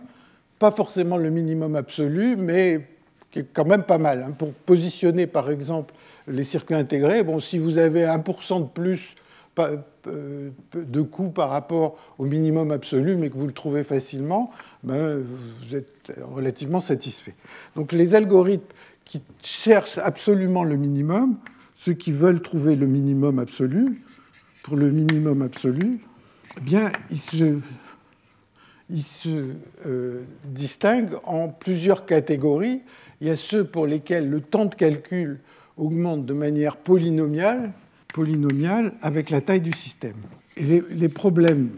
pas forcément le minimum absolu, mais qui est quand même pas mal. Hein. Pour positionner par exemple les circuits intégrés, bon, si vous avez 1% de plus euh, de coût par rapport au minimum absolu, mais que vous le trouvez facilement, ben, vous êtes relativement satisfait. Donc les algorithmes qui cherchent absolument le minimum, ceux qui veulent trouver le minimum absolu, pour le minimum absolu, eh bien, ils se, ils se euh, distinguent en plusieurs catégories. Il y a ceux pour lesquels le temps de calcul augmente de manière polynomiale, polynomiale avec la taille du système. Les, problèmes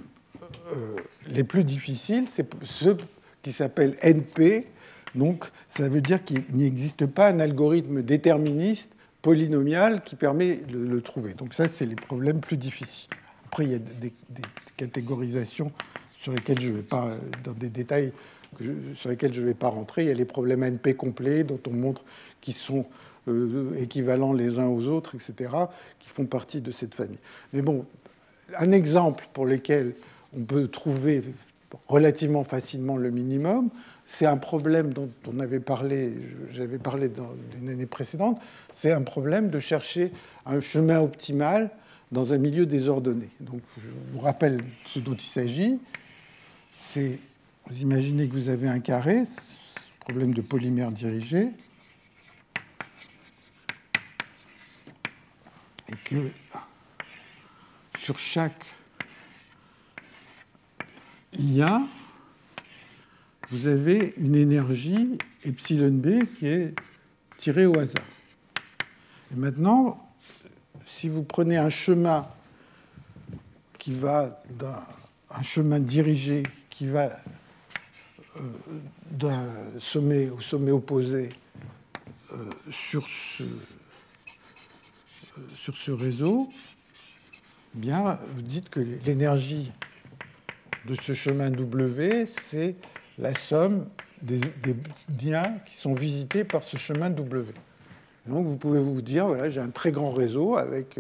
euh, les plus difficiles, c'est ceux qui s'appellent NP. Donc, ça veut dire qu'il n'existe pas un algorithme déterministe polynomial qui permet de le trouver. Donc ça, c'est les problèmes plus difficiles. Après, il y a des, catégorisations sur lesquelles je ne vais pas, dans des détails sur lesquels je ne vais pas rentrer. Il y a les problèmes NP complets dont on montre qu'ils sont euh, équivalents les uns aux autres, etc., qui font partie de cette famille. Mais bon, un exemple pour lequel on peut trouver relativement facilement le minimum, c'est un problème dont on avait parlé, j'avais parlé d'une année précédente, c'est un problème de chercher un chemin optimal dans un milieu désordonné. Donc, je vous rappelle ce dont il s'agit. Vous imaginez que vous avez un carré, problème de polymère dirigé, et que sur chaque IA, vous avez une énergie epsilon b qui est tirée au hasard. Et maintenant, si vous prenez un chemin qui va d'un chemin dirigé qui va euh, d'un sommet au sommet opposé euh, sur, ce, euh, sur ce réseau, eh bien, vous dites que l'énergie de ce chemin W, c'est la somme des, liens qui sont visités par ce chemin W. Donc vous pouvez vous dire, voilà, j'ai un très grand réseau avec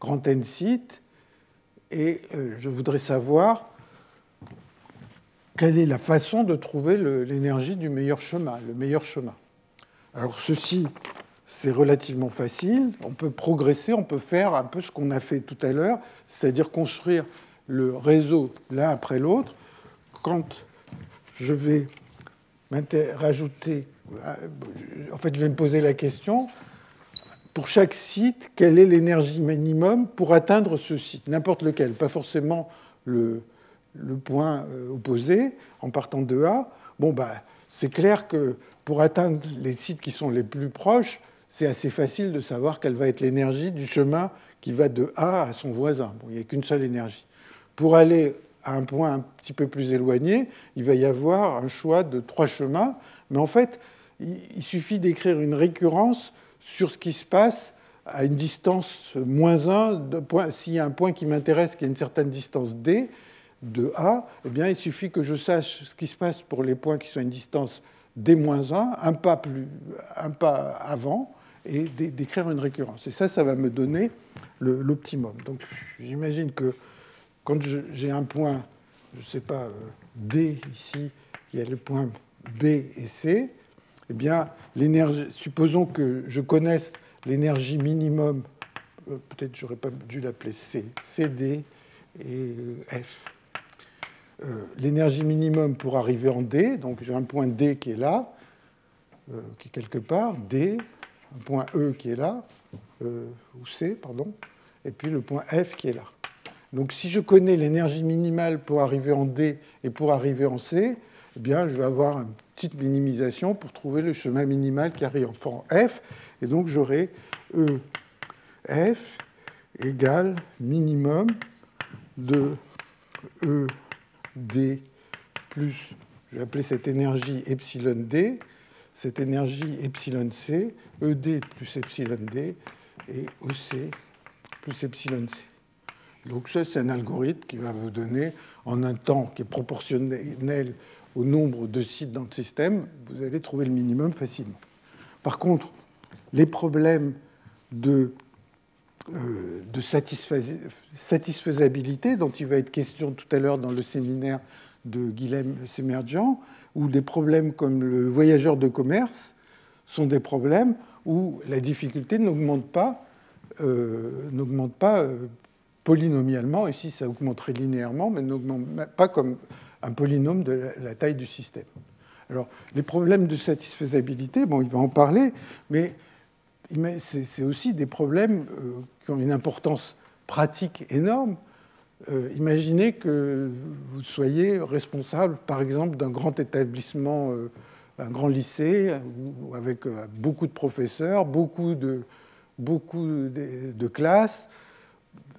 grand N sites, et je voudrais savoir quelle est la façon de trouver l'énergie du meilleur chemin, le meilleur chemin. Alors ceci, c'est relativement facile. On peut progresser, on peut faire un peu ce qu'on a fait tout à l'heure, c'est-à-dire construire le réseau l'un après l'autre. Quand je vais rajouter, en fait, je vais me poser la question, pour chaque site, quelle est l'énergie minimum pour atteindre ce site, n'importe lequel, pas forcément le, le point euh, opposé en partant de A. Bon, bah, c'est clair que pour atteindre les sites qui sont les plus proches, c'est assez facile de savoir quelle va être l'énergie du chemin qui va de A à son voisin. Bon, il n'y a qu'une seule énergie. Pour aller à un point un petit peu plus éloigné, il va y avoir un choix de trois chemins. Mais en fait, il suffit d'écrire une récurrence sur ce qui se passe à une distance moins 1. S'il y a un point qui m'intéresse qui a une certaine distance d de A, eh bien, il suffit que je sache ce qui se passe pour les points qui sont à une distance d-1, un pas, plus, un pas avant, et d'écrire une récurrence. Et ça, ça va me donner l'optimum. Donc j'imagine que quand j'ai un point, je ne sais pas, euh, D ici, il y a le point B et C, eh bien, supposons que je connaisse l'énergie minimum, euh, peut-être j'aurais pas dû l'appeler C, CD et euh, F. l'énergie minimum pour arriver en D, donc j'ai un point D qui est là, qui est quelque part, D, un point E qui est là, ou C, pardon, et puis le point F qui est là. Donc si je connais l'énergie minimale pour arriver en D et pour arriver en C, eh bien, je vais avoir une petite minimisation pour trouver le chemin minimal qui arrive en F. Et donc j'aurai E F égale minimum de E D plus, je vais appeler cette énergie epsilon D, cette énergie epsilon C, ED plus epsilon D et EC plus epsilon C. Donc ça, c'est un algorithme qui va vous donner, en un temps qui est proportionnel au nombre de sites dans le système, vous allez trouver le minimum facilement. Par contre, les problèmes de, de satisfaisabilité dont il va être question tout à l'heure dans le séminaire de Guilhem Semerjian, où des problèmes comme le voyageur de commerce sont des problèmes où la difficulté n'augmente pas, euh, n'augmente pas euh, polynomialement, ici ça augmenterait linéairement, mais n'augmente pas comme un polynôme de la, taille du système. Alors, les problèmes de satisfaisabilité, bon, il va en parler, mais c'est aussi des problèmes euh, qui ont une importance pratique énorme. imaginez que vous soyez responsable, par exemple, d'un grand établissement un grand lycée avec euh, beaucoup de professeurs, beaucoup de, de, classes,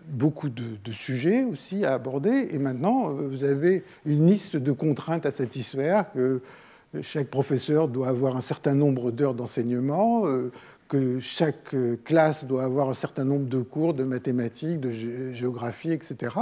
beaucoup de, sujets aussi à aborder. Et maintenant, euh, vous avez une liste de contraintes à satisfaire, que chaque professeur doit avoir un certain nombre d'heures d'enseignement, euh, que chaque classe doit avoir un certain nombre de cours de mathématiques, de géographie, etc.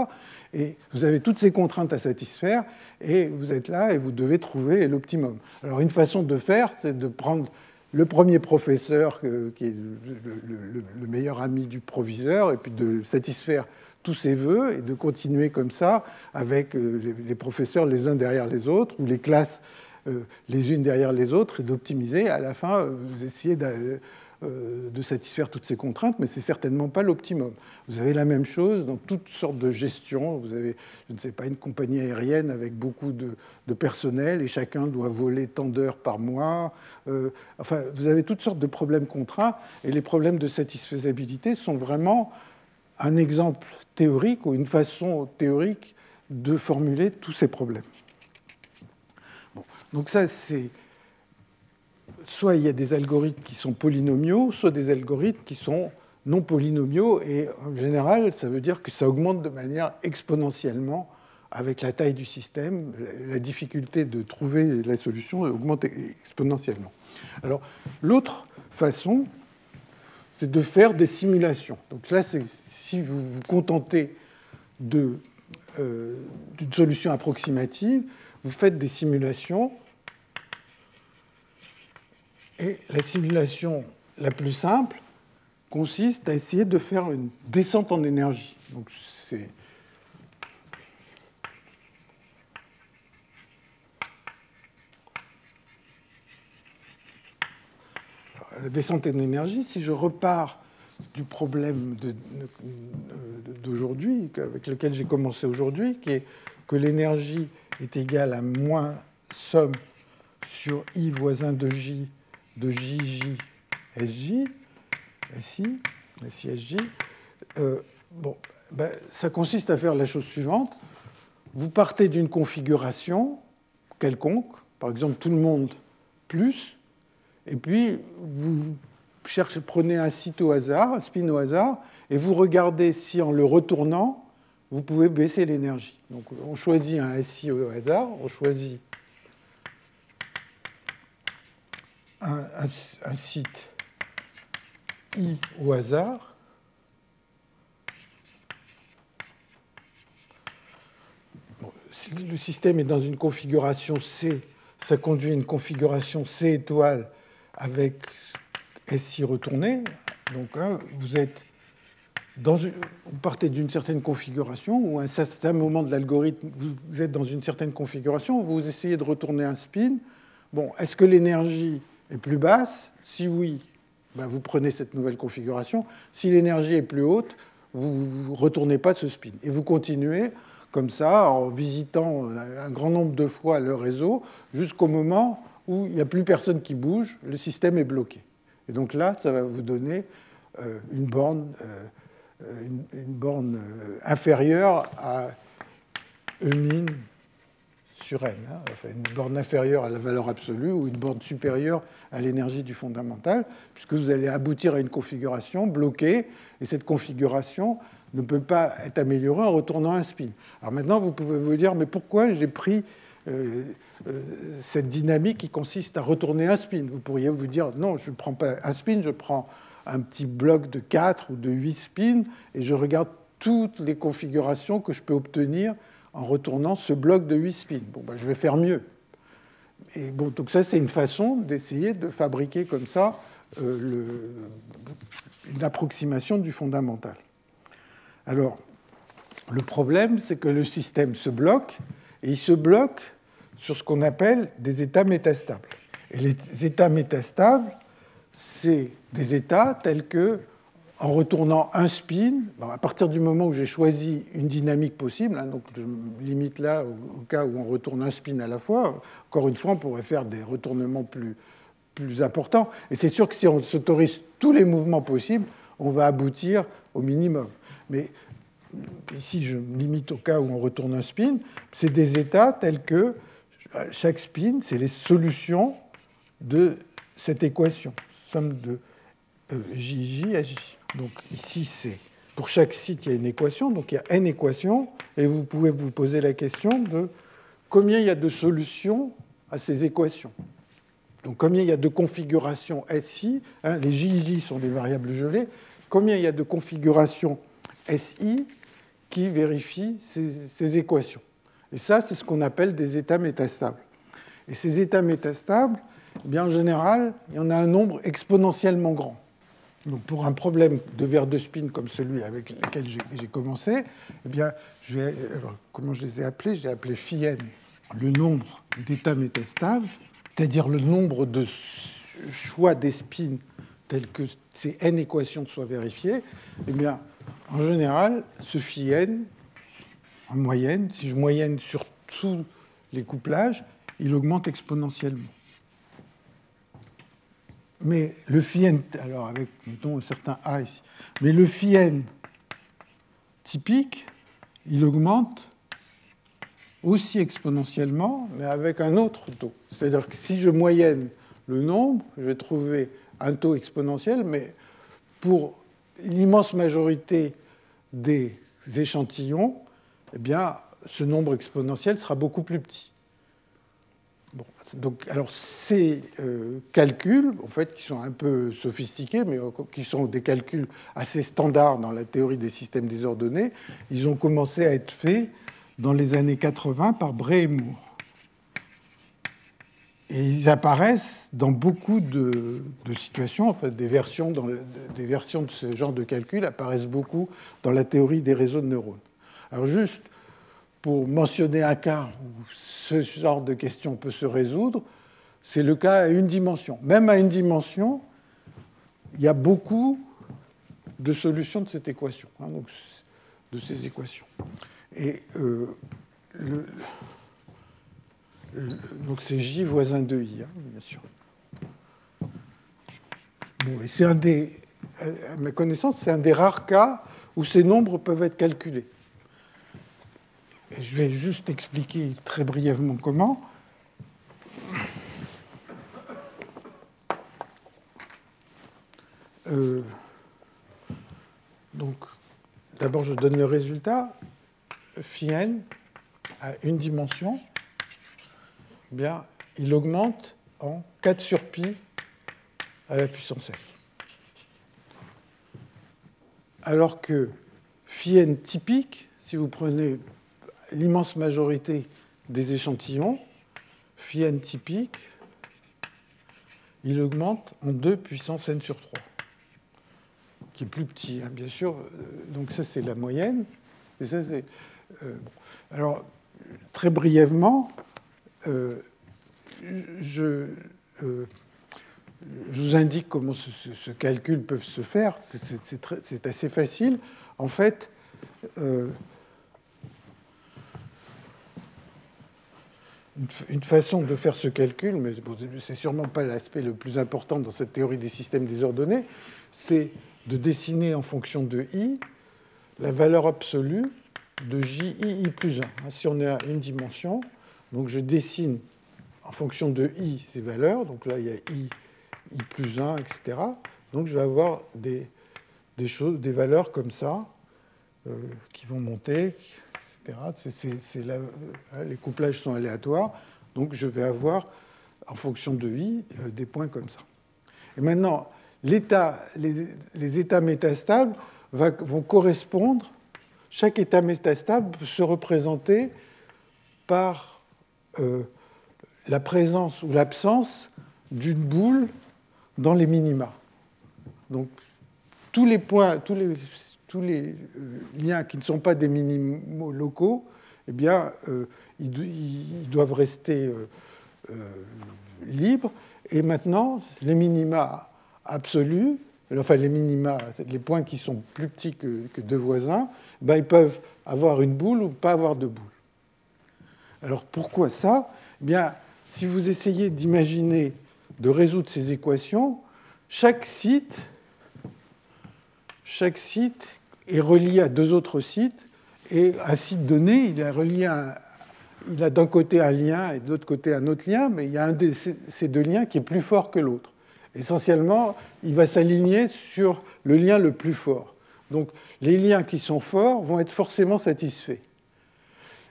Et vous avez toutes ces contraintes à satisfaire, et vous êtes là et vous devez trouver l'optimum. Alors une façon de faire, c'est de prendre le premier professeur qui est le, meilleur ami du proviseur, et puis de satisfaire tous ses voeux, et de continuer comme ça avec euh, les professeurs les uns derrière les autres, ou les classes euh, les unes derrière les autres, et d'optimiser. À la fin, vous essayez de euh, de satisfaire toutes ces contraintes, mais ce n'est certainement pas l'optimum. Vous avez la même chose dans toutes sortes de gestions. Vous avez, je ne sais pas, une compagnie aérienne avec beaucoup de, personnel et chacun doit voler tant d'heures par mois. Euh, enfin, vous avez toutes sortes de problèmes contraints et les problèmes de satisfaisabilité sont vraiment un exemple théorique ou une façon théorique de formuler tous ces problèmes. Donc ça, c'est soit il y a des algorithmes qui sont polynomiaux, soit des algorithmes qui sont non polynomiaux. Et en général, ça veut dire que ça augmente de manière exponentiellement avec la taille du système. La difficulté de trouver la solution augmente exponentiellement. Alors, l'autre façon, c'est de faire des simulations. Donc là, si vous vous contentez euh, d'une solution approximative, vous faites des simulations et la simulation la plus simple consiste à essayer de faire une descente en énergie. Donc c'est la descente en énergie, si je repars du problème d'aujourd'hui, avec lequel j'ai commencé aujourd'hui, qui est que l'énergie est égale à moins somme sur I voisin de J de JJ, SJ, SI, euh, bon, ben, ça consiste à faire la chose suivante. Vous partez d'une configuration quelconque, par exemple tout le monde plus, et puis vous prenez un site au hasard, un spin au hasard, et vous regardez si en le retournant, vous pouvez baisser l'énergie. Donc on choisit un SI au hasard, on choisit un, site I au hasard, si le système est dans une configuration C, ça conduit à une configuration C étoile avec SI retourné. Donc hein, vous êtes dans vous partez d'une certaine configuration ou à un certain moment de l'algorithme, vous êtes dans une certaine configuration, vous essayez de retourner un spin. Bon, est-ce que l'énergie est plus basse, si oui, ben vous prenez cette nouvelle configuration. Si l'énergie est plus haute, vous ne retournez pas ce spin. Et vous continuez comme ça, en visitant un grand nombre de fois le réseau, jusqu'au moment où il n'y a plus personne qui bouge, le système est bloqué. Et donc là, ça va vous donner euh, une borne, euh, une, borne euh, inférieure à E min sur n, hein, une borne inférieure à la valeur absolue ou une borne supérieure à l'énergie du fondamental, puisque vous allez aboutir à une configuration bloquée, et cette configuration ne peut pas être améliorée en retournant un spin. Alors maintenant, vous pouvez vous dire, mais pourquoi j'ai pris euh, euh, cette dynamique qui consiste à retourner un spin? Vous pourriez vous dire, non, je ne prends pas un spin, je prends un petit bloc de 4 ou de 8 spins, et je regarde toutes les configurations que je peux obtenir en retournant ce bloc de 8 spins. Bon, ben, je vais faire mieux. Et bon, donc ça, c'est une façon d'essayer de fabriquer comme ça une approximation du fondamental. Alors, le problème, c'est que le système se bloque, et il se bloque sur ce qu'on appelle des états métastables. Et les états métastables, c'est des états tels que, en retournant un spin, à partir du moment où j'ai choisi une dynamique possible, hein, donc je me limite là au, cas où on retourne un spin à la fois, encore une fois, on pourrait faire des retournements plus, importants. Et c'est sûr que si on s'autorise tous les mouvements possibles, on va aboutir au minimum. Mais ici je me limite au cas où on retourne un spin, c'est des états tels que chaque spin, c'est les solutions de cette équation, somme de JJ euh, à. Donc ici, c'est pour chaque site, il y a une équation, donc il y a n équations, et vous pouvez vous poser la question de combien il y a de solutions à ces équations. Donc combien il y a de configurations SI, hein, les JJ sont des variables gelées, combien il y a de configurations SI qui vérifient ces, équations. Et ça, c'est ce qu'on appelle des états métastables. Et ces états métastables, eh bien, en général, il y en a un nombre exponentiellement grand. Pour un problème de verre de spin comme celui avec lequel j'ai commencé, eh bien, vais, comment je les ai appelés? J'ai appelé phi n le nombre d'états métastables, c'est-à-dire le nombre de choix des spins tels que ces n équations soient vérifiées. Eh bien, en général, ce phi n, en moyenne, si je moyenne sur tous les couplages, il augmente exponentiellement. Mais le phi n, alors avec mettons, un certain A ici, mais le phi n typique, il augmente aussi exponentiellement, mais avec un autre taux. C'est-à-dire que si je moyenne le nombre, je vais trouver un taux exponentiel, mais pour l'immense majorité des échantillons, eh bien, ce nombre exponentiel sera beaucoup plus petit. Donc, alors ces euh, calculs, en fait, qui sont un peu sophistiqués, mais qui sont des calculs assez standards dans la théorie des systèmes désordonnés, ils ont commencé à être faits dans les années 80 par Bray et Moore. Et ils apparaissent dans beaucoup de, situations, en fait, des versions, des versions de ce genre de calcul apparaissent beaucoup dans la théorie des réseaux de neurones. Alors juste pour mentionner un cas où ce genre de question peut se résoudre, c'est le cas à une dimension. Même à une dimension, il y a beaucoup de solutions de cette équation, hein, donc de ces équations. Et euh, le, donc c'est J voisin de I, hein, bien sûr. Bon, et c'est un des, à ma connaissance, c'est un des rares cas où ces nombres peuvent être calculés. Je vais juste expliquer très brièvement comment. Euh, donc, d'abord, je donne le résultat. Phi n à une dimension eh bien, il augmente en 4 sur pi à la puissance f. Alors que phi n typique, si vous prenez l'immense majorité des échantillons, phi n typique, il augmente en 2 puissance n sur 3, qui est plus petit, hein, bien sûr. Donc ça, c'est la moyenne. Et ça, c'est, euh, Alors, très brièvement, euh, euh, je, vous indique comment ce, calcul peut se faire. C'est assez facile. En fait, une, façon de faire ce calcul, mais c'est sûrement pas l'aspect le plus important dans cette théorie des systèmes désordonnés, c'est de dessiner en fonction de i la valeur absolue de j i plus 1. Si on est à une dimension, donc je dessine en fonction de i ces valeurs. Donc là, il y a i, i plus 1, etc. Donc je vais avoir des, des, choses, des valeurs comme ça euh, qui vont monter, Euh, les couplages sont aléatoires. Donc je vais avoir, en fonction de i, euh, des points comme ça. Et maintenant, les, les, états métastables vont correspondre, chaque état métastable peut se représenter par euh, la présence ou l'absence d'une boule dans les minima. Donc tous les points, tous les, tous les liens qui ne sont pas des minimaux locaux, eh bien, ils, doivent rester libres. Et maintenant, les minima absolus, enfin les minima, les points qui sont plus petits que, deux voisins, ben, ils peuvent avoir une boule ou pas avoir de boule. Alors pourquoi ça? Eh Bien, si vous essayez d'imaginer de résoudre ces équations, chaque site, chaque site est relié à deux autres sites, et un site donné, il est relié il a d'un côté un lien et de l'autre côté un autre lien, mais il y a un de ces deux liens qui est plus fort que l'autre. Essentiellement, il va s'aligner sur le lien le plus fort. Donc les liens qui sont forts vont être forcément satisfaits.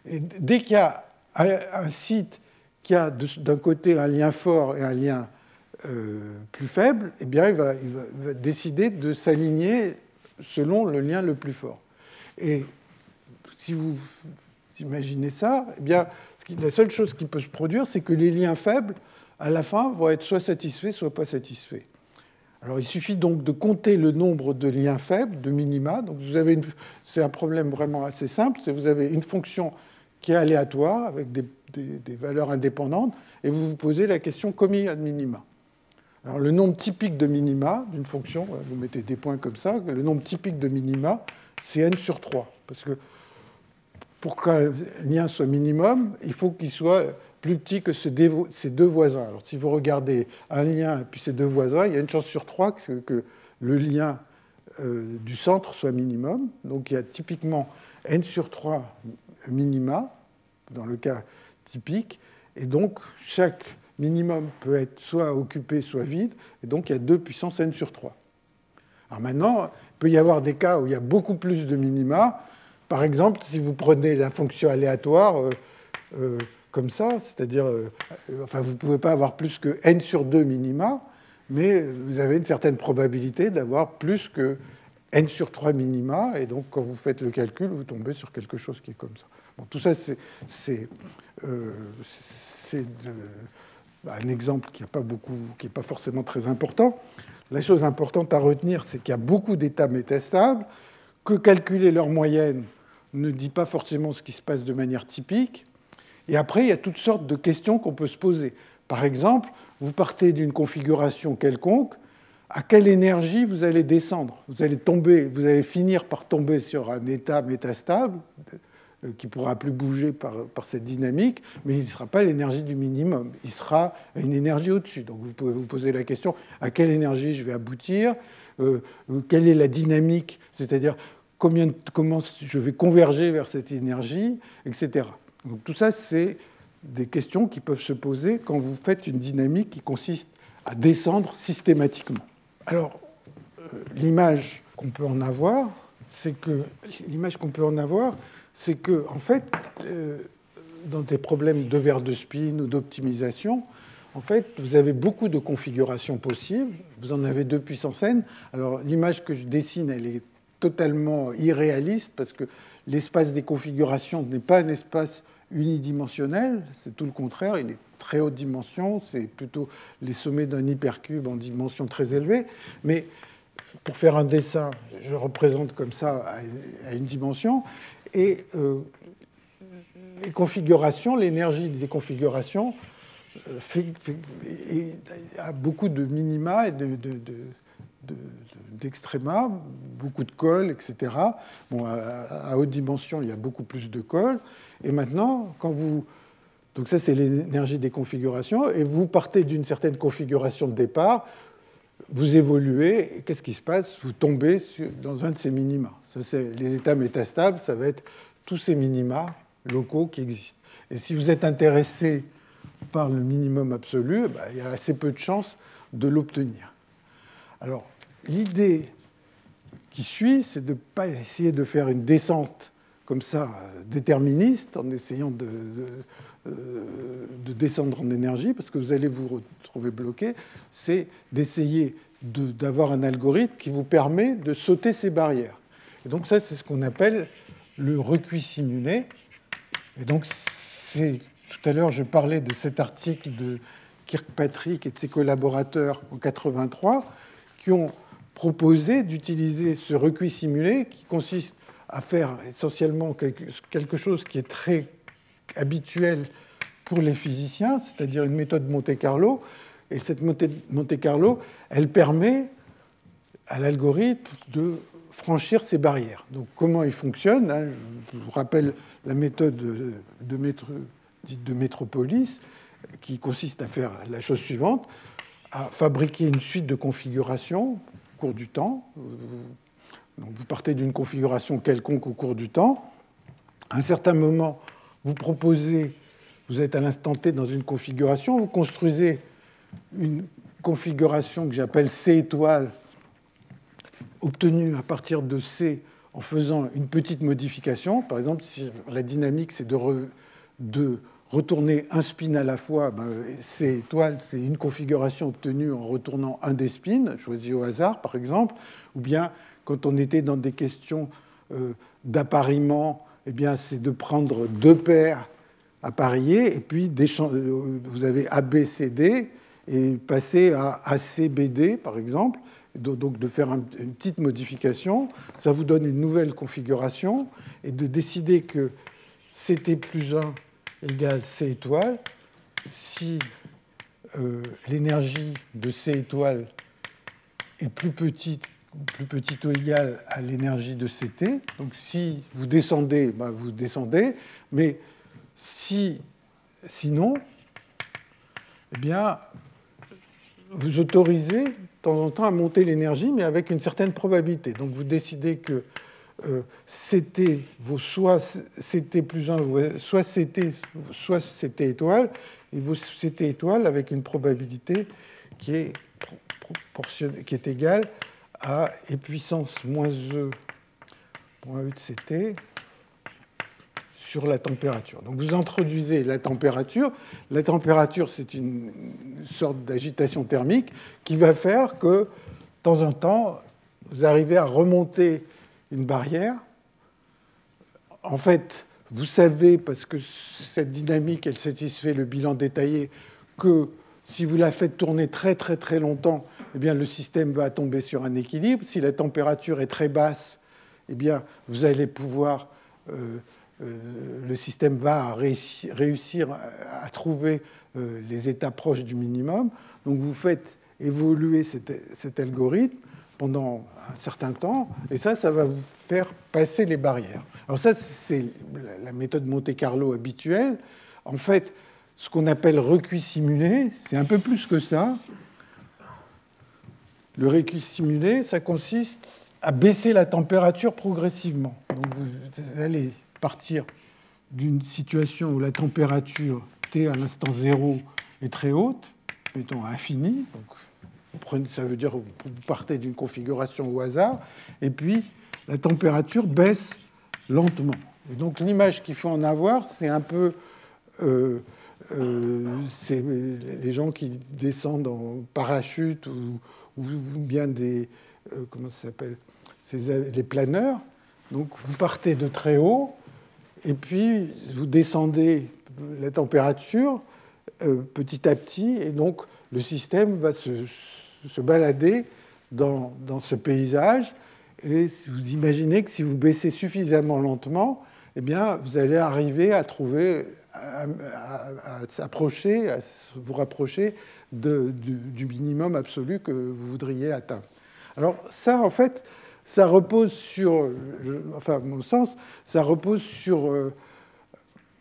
Et dès qu'il y a un site qui a d'un côté un lien fort et un lien euh, plus faible, eh bien, il va décider de s'aligner selon le lien le plus fort. Et si vous imaginez ça, eh bien, la seule chose qui peut se produire, c'est que les liens faibles, à la fin, vont être soit satisfaits, soit pas satisfaits. Alors, il suffit donc de compter le nombre de liens faibles, de minima. Donc, vous avez c'est un problème vraiment assez simple. C'est vous avez une fonction qui est aléatoire avec des, valeurs indépendantes, et vous vous posez la question combien il y a de minima. Alors, le nombre typique de minima d'une fonction, vous mettez des points comme ça, le nombre typique de minima, c'est n sur 3, parce que pour qu'un lien soit minimum, il faut qu'il soit plus petit que ces deux voisins. Alors si vous regardez un lien et puis ces deux voisins, il y a une chance sur trois que, le lien euh, du centre soit minimum. Donc il y a typiquement n sur 3 minima dans le cas typique. Et donc chaque minimum peut être soit occupé, soit vide. Et donc il y a 2 puissance n sur 3. Alors maintenant, il peut y avoir des cas où il y a beaucoup plus de minima. Par exemple, si vous prenez la fonction aléatoire euh, euh, comme ça, c'est-à-dire, euh, enfin, vous ne pouvez pas avoir plus que n sur 2 minima, mais vous avez une certaine probabilité d'avoir plus que n sur 3 minima, et donc quand vous faites le calcul, vous tombez sur quelque chose qui est comme ça. Tout ça, c'est un exemple qui n'est pas, forcément très important. La chose importante à retenir, c'est qu'il y a beaucoup d'états métastables, que calculer leur moyenne ne dit pas forcément ce qui se passe de manière typique. Et après, il y a toutes sortes de questions qu'on peut se poser. Par exemple, vous partez d'une configuration quelconque, à quelle énergie vous allez descendre? Vous allez tomber, vous allez finir par tomber sur un état métastable qui ne pourra plus bouger par, cette dynamique, mais il ne sera pas l'énergie du minimum, il sera une énergie au-dessus. Donc vous pouvez vous poser la question à quelle énergie je vais aboutir, euh, quelle est la dynamique, c'est-à-dire combien, comment je vais converger vers cette énergie, etc. Donc tout ça, c'est des questions qui peuvent se poser quand vous faites une dynamique qui consiste à descendre systématiquement. Alors, euh, l'image qu'on peut en avoir, c'est que l'image qu'on peut en avoir, c'est que en fait, euh, dans des problèmes de verre de spin ou d'optimisation, en fait, vous avez beaucoup de configurations possibles. Vous en avez deux puissance n. Alors, l'image que je dessine, elle est totalement irréaliste parce que l'espace des configurations n'est pas un espace unidimensionnel, c'est tout le contraire, il est très haute dimension, c'est plutôt les sommets d'un hypercube en dimension très élevée. Mais pour faire un dessin, je représente comme ça à une dimension, et euh, les configurations, l'énergie des configurations euh, a beaucoup de minima et de, d'extréma, beaucoup de colle, etc. Bon, à, haute dimension, il y a beaucoup plus de colle. Et maintenant, quand vous... Donc ça, c'est l'énergie des configurations. Et vous partez d'une certaine configuration de départ, vous évoluez, et qu'est-ce qui se passe? Vous tombez dans un de ces minima. Les états métastables, ça va être tous ces minima locaux qui existent. Et si vous êtes intéressé par le minimum absolu, bah, il y a assez peu de chances de l'obtenir. Alors, l'idée qui suit, c'est de ne pas essayer de faire une descente comme ça déterministe en essayant de, de, descendre en énergie, parce que vous allez vous retrouver bloqué, c'est d'essayer d'avoir un algorithme qui vous permet de sauter ces barrières. Donc ça, c'est ce qu'on appelle le recuit simulé. Et donc, tout à l'heure, je parlais de cet article de Kirkpatrick et de ses collaborateurs en 83 qui ont proposé d'utiliser ce recuit simulé qui consiste à faire essentiellement quelque chose qui est très habituel pour les physiciens, c'est-à-dire une méthode Monte-Carlo. Et cette méthode Monte-Carlo, elle permet à l'algorithme de franchir ces barrières. Donc comment il fonctionne hein, Je vous rappelle la méthode de, dite de métropolis, qui consiste à faire la chose suivante, à fabriquer une suite de configurations au cours du temps. Vous partez d'une configuration quelconque au cours du temps. À un certain moment, vous proposez, vous êtes à l'instant T dans une configuration, vous construisez une configuration que j'appelle C étoile obtenu à partir de C en faisant une petite modification. Par exemple, si la dynamique, c'est de, retourner un spin à la fois, ben, C étoile, c'est une configuration obtenue en retournant un des spins, choisi au hasard, par exemple. Ou bien, quand on était dans des questions euh, d'appariement, eh bien, c'est de prendre deux paires à parier, et puis euh, vous avez ABCD, et passer à ACBD, par exemple donc de faire une petite modification, ça vous donne une nouvelle configuration, et de décider que CT plus 1 égale C étoile, si euh, l'énergie de C étoile est plus petite, plus petite ou égale à l'énergie de CT. Donc si vous descendez, ben, vous descendez, mais si, sinon, eh bien, vous autorisez de temps en temps à monter l'énergie, mais avec une certaine probabilité. Donc vous décidez que euh, CT vaut soit CT plus 1, soit CT, soit CT étoile, et vaut CT étoile avec une probabilité qui est, qui est égale à e puissance moins E moins E de CT sur la température. Donc vous introduisez la température. La température, c'est une sorte d'agitation thermique qui va faire que, de temps en temps, vous arrivez à remonter une barrière. En fait, vous savez, parce que cette dynamique, elle satisfait le bilan détaillé, que si vous la faites tourner très très très longtemps, eh bien, le système va tomber sur un équilibre. Si la température est très basse, eh bien, vous allez pouvoir euh, le système va réussir à trouver euh, les états proches du minimum. Donc vous faites évoluer cet, algorithme pendant un certain temps, et ça, ça va vous faire passer les barrières. Alors ça, c'est la méthode Monte-Carlo habituelle. En fait, ce qu'on appelle recuit simulé, c'est un peu plus que ça. Le recuit simulé, ça consiste à baisser la température progressivement. Donc vous allez partir d'une situation où la température T à l'instant 0 est très haute, mettons à infini, donc ça veut dire que vous partez d'une configuration au hasard, et puis la température baisse lentement. Donc l'image qu'il faut en avoir, c'est un peu euh, euh, les gens qui descendent en parachute ou, bien des euh, comment ça s'appelle les planeurs. Donc vous partez de très haut et puis, vous descendez la température euh, petit à petit, et donc le système va se, balader dans, ce paysage. Et vous imaginez que si vous baissez suffisamment lentement, eh bien, vous allez arriver à trouver, à, s'approcher, à vous rapprocher du, du minimum absolu que vous voudriez atteindre. Alors ça, en fait, ça repose sur, enfin, à mon sens, ça repose sur euh,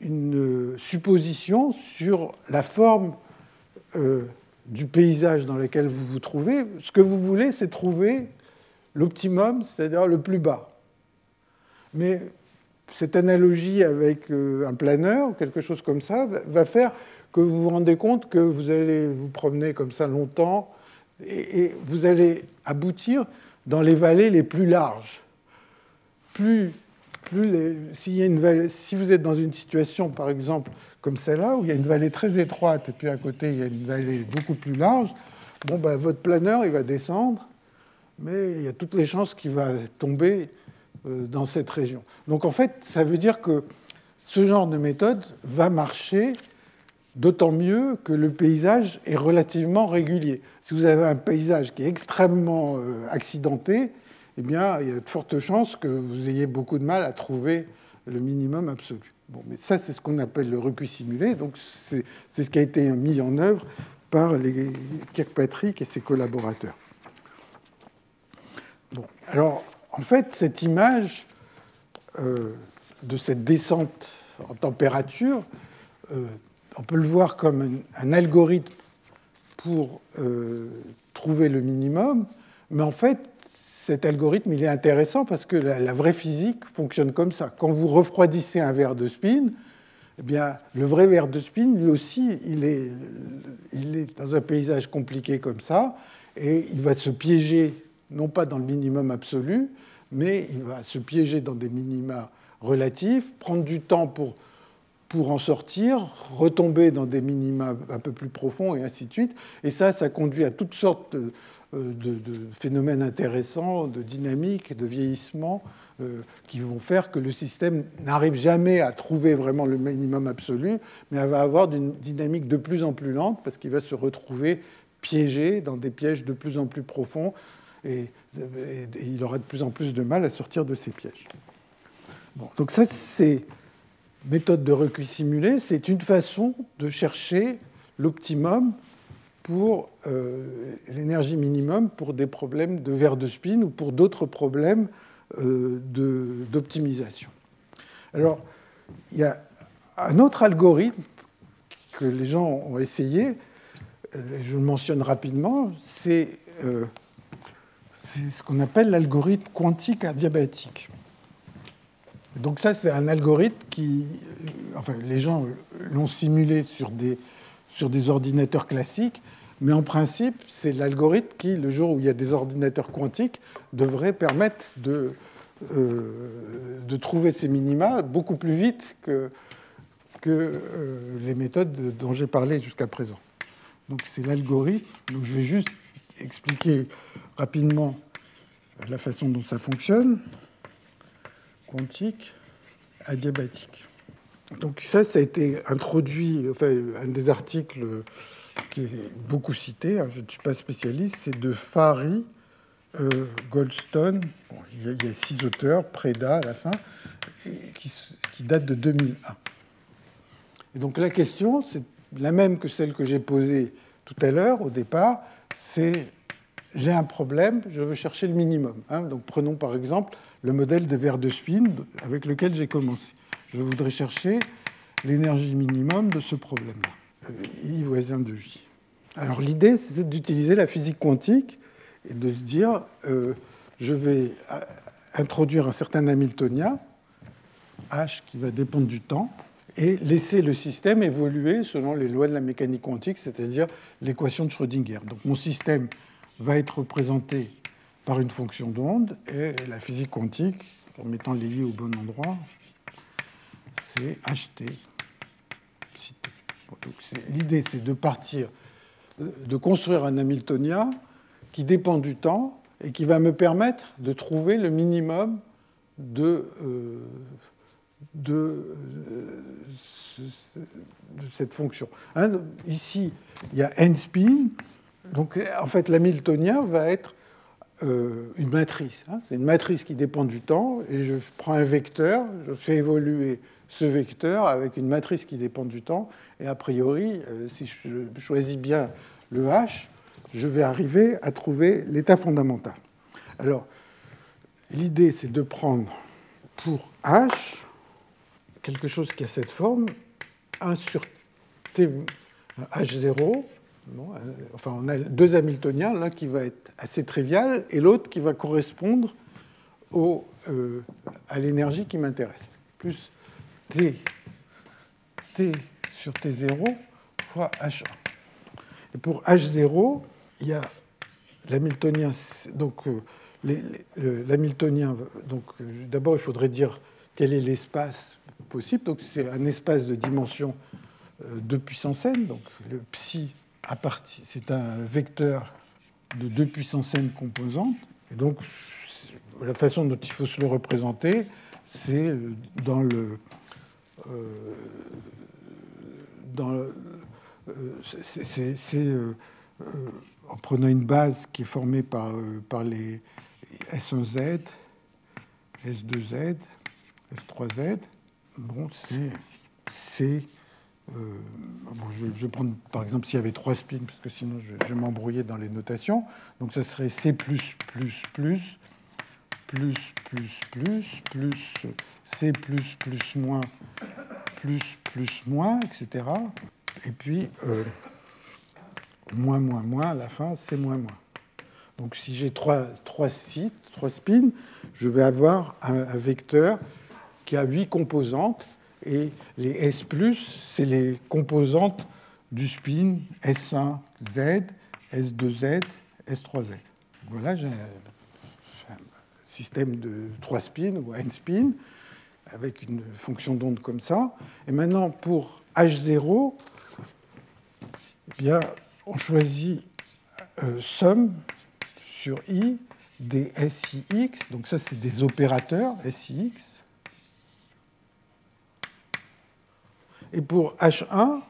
une supposition sur la forme euh, du paysage dans lequel vous vous trouvez. Ce que vous voulez, c'est trouver l'optimum, c'est-à-dire le plus bas. Mais cette analogie avec euh, un planeur quelque chose comme ça va faire que vous vous rendez compte que vous allez vous promener comme ça longtemps et vous allez aboutir dans les vallées les plus larges. Plus, plus si, si vous êtes dans une situation, par exemple, comme celle-là, où il y a une vallée très étroite et puis à côté, il y a une vallée beaucoup plus large, bon, ben, votre planeur, il va descendre, mais il y a toutes les chances qu'il va tomber euh, dans cette région. Donc en fait, ça veut dire que ce genre de méthode va marcher d'autant mieux que le paysage est relativement régulier. Si vous avez un paysage qui est extrêmement euh, accidenté, eh bien, il y a de fortes chances que vous ayez beaucoup de mal à trouver le minimum absolu. Mais ça, c'est ce qu'on appelle le recul simulé. Donc, c'est ce qui a été mis en œuvre par Kirkpatrick et ses collaborateurs. Alors, en fait, cette image euh, de cette descente en température, euh, on peut le voir comme un, algorithme pour euh, trouver le minimum, mais en fait, cet algorithme, il est intéressant parce que la, vraie physique fonctionne comme ça. Quand vous refroidissez un verre de spin, eh bien, le vrai verre de spin, lui aussi, il est, il est dans un paysage compliqué comme ça, et il va se piéger, non pas dans le minimum absolu, mais il va se piéger dans des minima relatifs, prendre du temps pour, pour en sortir, retomber dans des minima un peu plus profonds, et ainsi de suite. Et ça, ça conduit à toutes sortes de, de, phénomènes intéressants, de dynamique, de vieillissement, euh, qui vont faire que le système n'arrive jamais à trouver vraiment le minimum absolu, mais va avoir une dynamique de plus en plus lente parce qu'il va se retrouver piégé dans des pièges de plus en plus profonds et, il aura de plus en plus de mal à sortir de ces pièges. donc ça, c'est méthode de recul simulé, c'est une façon de chercher l'optimum pour euh, l'énergie minimum pour des problèmes de verre de spin ou pour d'autres problèmes euh, d'optimisation. Alors, il y a un autre algorithme que les gens ont essayé, je le mentionne rapidement, c'est euh, ce qu'on appelle l'algorithme quantique adiabatique. Donc ça, c'est un algorithme qui, enfin, les gens l'ont simulé sur des, sur des ordinateurs classiques, mais en principe, c'est l'algorithme qui, le jour où il y a des ordinateurs quantiques, devrait permettre de, euh, de trouver ces minima beaucoup plus vite que, que euh, les méthodes dont j'ai parlé jusqu'à présent. Donc c'est l'algorithme. Donc je vais juste expliquer rapidement la façon dont ça fonctionne. Quantique, adiabatique. Donc ça, ça a été introduit, enfin, un des articles qui est beaucoup cité, hein, je ne suis pas spécialiste, c'est de Fari, euh, Goldstone, il, y a, six auteurs, Preda à la fin, qui, qui datent de 2001. Et donc la question, c'est la même que celle que j'ai posée tout à l'heure, au départ, c'est j'ai un problème, je veux chercher le minimum. Hein. donc prenons par exemple le modèle des verres de spin avec lequel j'ai commencé. Je voudrais chercher l'énergie minimum de ce problème-là. I voisin de J. Alors l'idée, c'est d'utiliser la physique quantique et de se dire, euh, je vais euh, introduire un certain Hamiltonien, H qui va dépendre du temps, et laisser le système évoluer selon les lois de la mécanique quantique, c'est-à-dire l'équation de Schrödinger. Donc mon système va être représenté par une fonction d'onde, et la physique quantique, en mettant les i au bon endroit, c'est HT. L'idée, c'est de partir, de construire un Hamiltonien qui dépend du temps et qui va me permettre de trouver le minimum de, euh, de, cette fonction. Hein, ici, il y a n spin. Donc, en fait, l'Hamiltonien va être euh, une matrice. Hein. C'est une matrice qui dépend du temps, et je prends un vecteur, je fais évoluer ce vecteur avec une matrice qui dépend du temps, et a priori, euh, si je choisis bien le H, je vais arriver à trouver l'état fondamental. Alors, l'idée, c'est de prendre pour H quelque chose qui a cette forme, 1 sur T, H0. Enfin, on a deux Hamiltoniens, l'un qui va être assez trivial et l'autre qui va correspondre euh, à l'énergie qui m'intéresse. Plus T, sur T0 fois H1. Et pour H0, il y a l'Hamiltonien. Donc, euh, l'Hamiltonien. Euh, d'abord, il faudrait dire quel est l'espace possible. Donc, c'est un espace de dimension 2 euh, puissance n. Donc, le psi c'est un vecteur de 2 puissance n composantes. Et donc, la façon dont il faut se le représenter, c'est dans le, dans c'est en prenant une base qui est formée par, par les S1Z, S2Z, S3Z. Bon, c'est euh, je, vais prendre par exemple s'il y avait trois spins, parce que sinon je, vais m'embrouiller dans les notations. Donc ça serait C, plus, plus, plus, plus, plus, plus, plus, C, plus, plus, moins, plus, plus, moins, etc. Et puis euh, moins, moins, moins, à la fin, c'est moins, moins. Donc si j'ai trois, trois sites, trois spins, je vais avoir un, un vecteur qui a huit composantes et les S+, c'est les composantes du spin S1Z, S2Z, S3Z. Voilà, j'ai un système de 3 spins ou n spins avec une fonction d'onde comme ça. Et maintenant, pour H0, eh bien, on choisit euh, somme sur I des SIX. Donc ça, c'est des opérateurs SIX. Et pour H1,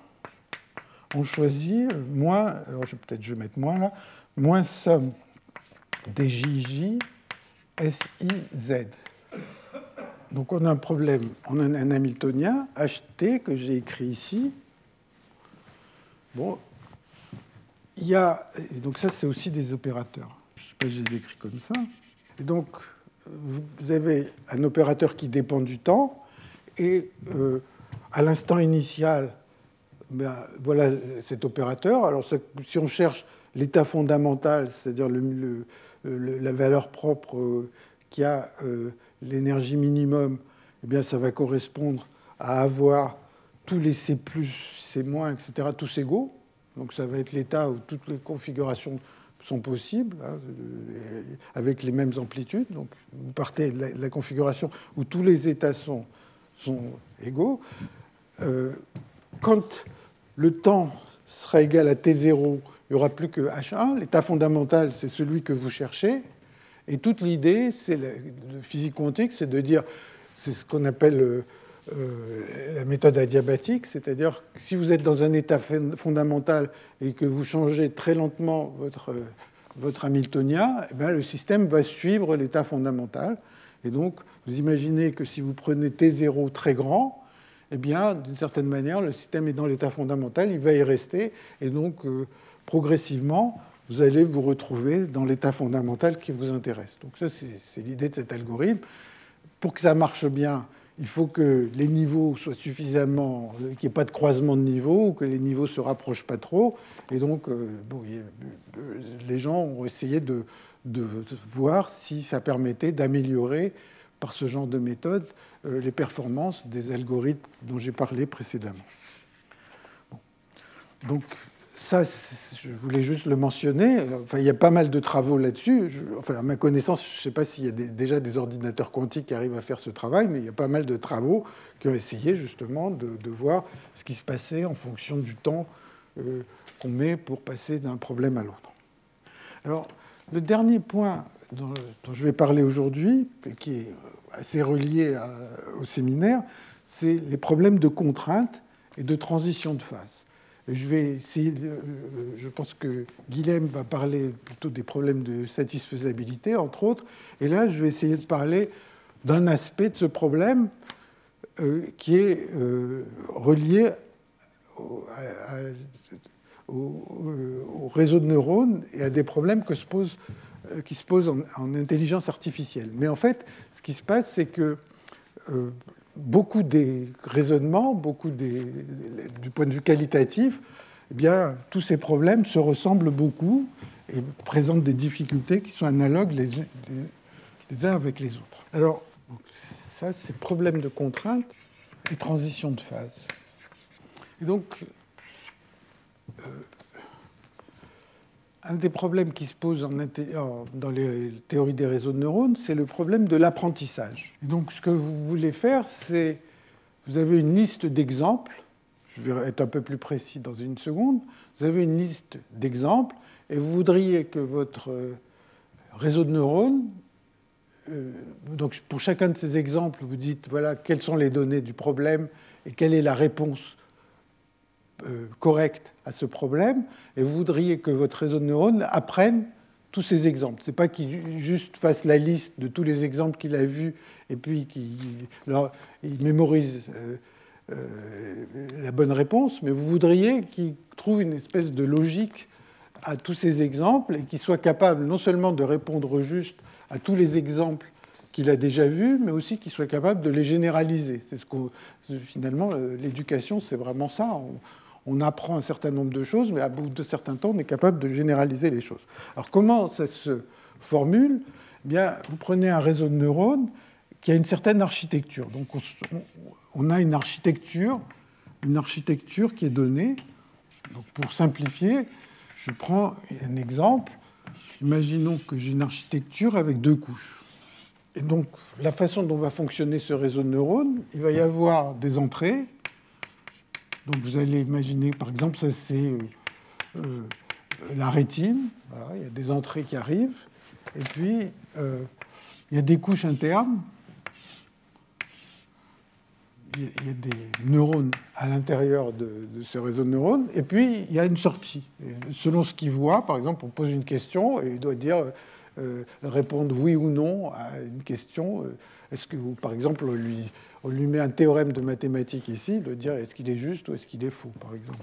on choisit moins, alors peut-être je vais mettre moins là, moins somme des JJ SIZ. Donc on a un problème, on a un Hamiltonien, HT, que j'ai écrit ici. Bon, il y a, donc ça c'est aussi des opérateurs. Je ne sais pas si je les écris comme ça. Et donc vous avez un opérateur qui dépend du temps et euh, à l'instant initial, ben, voilà cet opérateur. Alors si on cherche l'état fondamental, c'est-à-dire la valeur propre euh, qui a euh, l'énergie minimum, eh bien ça va correspondre à avoir tous les C+, C-, etc., tous égaux. Donc ça va être l'état où toutes les configurations sont possibles, hein, avec les mêmes amplitudes. Donc vous partez de la, configuration où tous les états sont, sont égaux. Euh, quand le temps sera égal à T0, il n'y aura plus que H1. L'état fondamental, c'est celui que vous cherchez. Et toute l'idée, la physique quantique, c'est de dire, c'est ce qu'on appelle euh, euh, la méthode adiabatique, c'est-à-dire que si vous êtes dans un état fondamental et que vous changez très lentement votre, votre Hamiltonien, eh bien, le système va suivre l'état fondamental. Et donc, vous imaginez que si vous prenez T0 très grand, eh bien, d'une certaine manière, le système est dans l'état fondamental, il va y rester, et donc, euh, progressivement, vous allez vous retrouver dans l'état fondamental qui vous intéresse. Donc ça, c'est l'idée de cet algorithme. Pour que ça marche bien, il faut que les niveaux soient suffisamment, qu'il n'y ait pas de croisement de niveaux, ou que les niveaux ne se rapprochent pas trop. Et donc, euh, bon, les gens ont essayé de voir si ça permettait d'améliorer par ce genre de méthode euh, les performances des algorithmes dont j'ai parlé précédemment. Donc ça, je voulais juste le mentionner. Enfin, il y a pas mal de travaux là-dessus. Enfin, à ma connaissance, je ne sais pas s'il y a déjà des ordinateurs quantiques qui arrivent à faire ce travail, mais il y a pas mal de travaux qui ont essayé justement de, voir ce qui se passait en fonction du temps euh, qu'on met pour passer d'un problème à l'autre. Alors, le dernier point dont, je vais parler aujourd'hui, qui est assez relié au séminaire, c'est les problèmes de contrainte et de transition de phase. je vais euh, je pense que Guilhem va parler plutôt des problèmes de satisfaisabilité, entre autres, et là, je vais essayer de parler d'un aspect de ce problème euh, qui est euh, relié au, au, réseau de neurones et à des problèmes que se posent qui se pose en, intelligence artificielle. Mais en fait, ce qui se passe, c'est que euh, beaucoup des raisonnements, beaucoup des, du point de vue qualitatif, eh bien, tous ces problèmes se ressemblent beaucoup et présentent des difficultés qui sont analogues les, les, uns avec les autres. Alors, ça, c'est problème de contrainte et transition de phase. Et donc, euh, un des problèmes qui se pose dans les théories des réseaux de neurones, c'est le problème de l'apprentissage. Donc ce que vous voulez faire, c'est, vous avez une liste d'exemples, je vais être un peu plus précis dans une seconde, vous avez une liste d'exemples et vous voudriez que votre euh, réseau de neurones, euh, donc pour chacun de ces exemples, vous dites, voilà, quelles sont les données du problème et quelle est la réponse correcte à ce problème, et vous voudriez que votre réseau de neurones apprenne tous ces exemples. Ce n'est pas qu'il juste fasse la liste de tous les exemples qu'il a vus et puis qu'il mémorise euh, euh, la bonne réponse, mais vous voudriez qu'il trouve une espèce de logique à tous ces exemples et qu'il soit capable non seulement de répondre juste à tous les exemples qu'il a déjà vus, mais aussi qu'il soit capable de les généraliser. C'est ce que finalement l'éducation, c'est vraiment ça apprend un certain nombre de choses, mais à bout de certains temps, on est capable de généraliser les choses. Alors comment ça se formule? Eh bien, Vous prenez un réseau de neurones qui a une certaine architecture. Donc on a une architecture, une architecture qui est donnée. Donc pour simplifier, je prends un exemple. Imaginons que j'ai une architecture avec deux couches. Et donc la façon dont va fonctionner ce réseau de neurones, il va y avoir des entrées donc vous allez imaginer, par exemple, ça c'est euh, euh, la rétine. il y a des entrées qui arrivent. Et puis, euh, il y a des couches internes. Il y a des neurones à l'intérieur de, ce réseau de neurones. Et puis, il y a une sortie. selon ce qu'il voit, par exemple, on pose une question et il doit dire, répondre oui ou non à une question. Est-ce que, par exemple, lui on lui met un théorème de mathématiques ici, de dire est-ce qu'il est juste ou est-ce qu'il est faux, par exemple.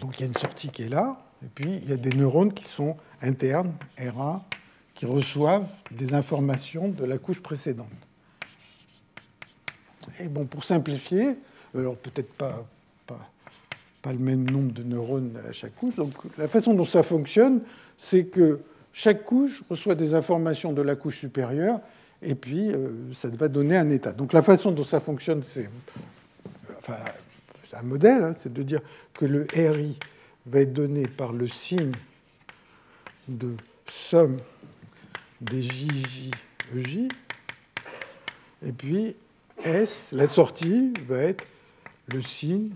Donc il y a une sortie qui est là, et puis il y a des neurones qui sont internes, RA, qui reçoivent des informations de la couche précédente. Et bon, pour simplifier, alors peut-être pas, pas, pas, le même nombre de neurones à chaque couche, donc la façon dont ça fonctionne, c'est que chaque couche reçoit des informations de la couche supérieure et puis euh, ça va donner un état. Donc la façon dont ça fonctionne, c'est enfin, un modèle, hein, c'est de dire que le RI va être donné par le signe de somme des JJEJ, et puis S, la sortie, va être le signe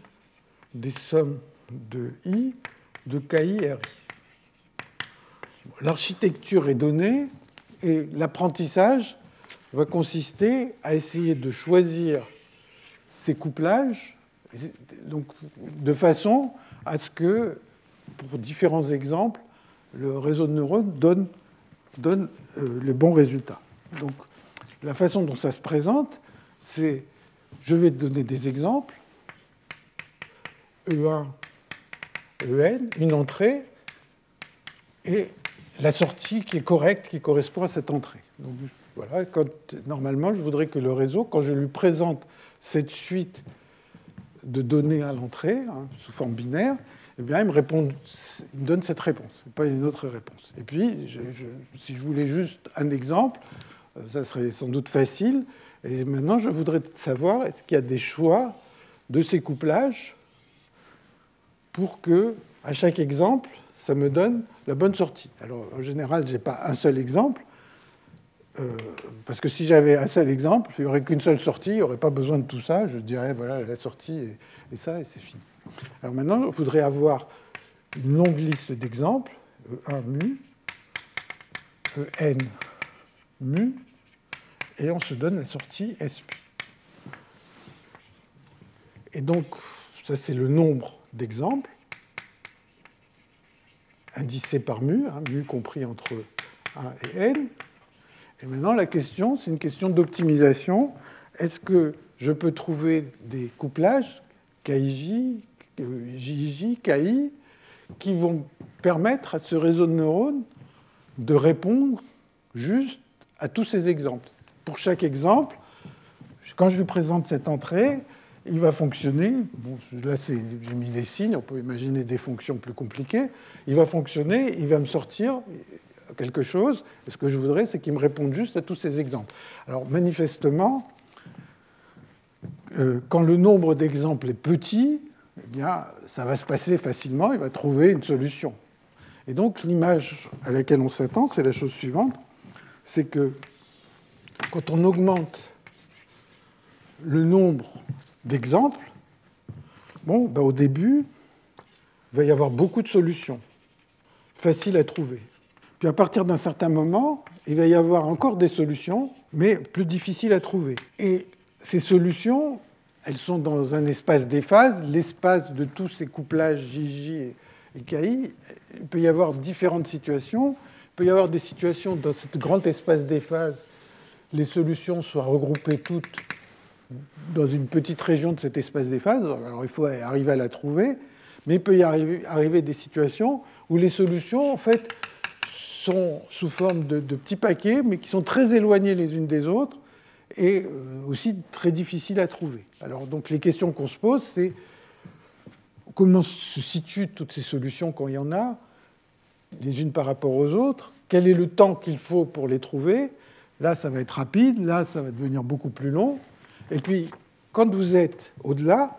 des sommes de I de KI L'architecture est donnée et l'apprentissage va consister à essayer de choisir ces couplages de façon à ce que, pour différents exemples, le réseau de neurones donne, euh, les bons résultats. Donc, la façon dont ça se présente, c'est je vais te donner des exemples. E1, EN, une entrée, et la sortie qui est correcte, qui correspond à cette entrée. Voilà, quand, normalement, je voudrais que le réseau, quand je lui présente cette suite de données à l'entrée, hein, sous forme binaire, eh bien, il me, donne cette réponse, pas une autre réponse. Et puis, si je voulais juste un exemple, euh, ça serait sans doute facile. Et maintenant, je voudrais savoir, est-ce qu'il y a des choix de ces couplages pour que, à chaque exemple, ça me donne la bonne sortie? Alors, en général, je n'ai pas un seul exemple, euh, parce que si j'avais un seul exemple, il n'y aurait qu'une seule sortie, il n'y aurait pas besoin de tout ça. Je dirais, voilà, la sortie et, ça, et c'est fini. Alors maintenant, il faudrait avoir une longue liste d'exemples, E1 mu, En mu, et on se donne la sortie S Et donc, ça c'est le nombre d'exemples, indicé par mu, hein, mu compris entre 1 et n. Et maintenant, la question, c'est une question d'optimisation. Est-ce que je peux trouver des couplages, KIJ, JJ, KI, qui vont permettre à ce réseau de neurones de répondre juste à tous ces exemples? Pour chaque exemple, quand je lui présente cette entrée, il va fonctionner. Bon, là, j'ai mis les signes, on peut imaginer des fonctions plus compliquées. Il va fonctionner, il va me sortir quelque chose. Et ce que je voudrais, c'est qu'il me réponde juste à tous ces exemples. Alors, manifestement, euh, quand le nombre d'exemples est petit, eh bien, ça va se passer facilement, il va trouver une solution. Et donc, l'image à laquelle on s'attend, c'est la chose suivante c'est que quand on augmente le nombre d'exemples, bon, ben, au début, il va y avoir beaucoup de solutions, faciles à trouver. Puis à partir d'un certain moment, il va y avoir encore des solutions, mais plus difficiles à trouver. Et ces solutions, elles sont dans un espace des phases, l'espace de tous ces couplages JJ et KI. Il peut y avoir différentes situations. Il peut y avoir des situations dans ce grand espace des phases, les solutions soient regroupées toutes dans une petite région de cet espace des phases. Alors il faut arriver à la trouver. Mais il peut y arriver, arriver des situations où les solutions, en fait, sont sous forme de, petits paquets, mais qui sont très éloignés les unes des autres et euh, aussi très difficiles à trouver. Alors donc les questions qu'on se pose, c'est comment se situent toutes ces solutions quand il y en a, les unes par rapport aux autres, quel est le temps qu'il faut pour les trouver. Là, ça va être rapide, là, ça va devenir beaucoup plus long. Et puis, quand vous êtes au-delà,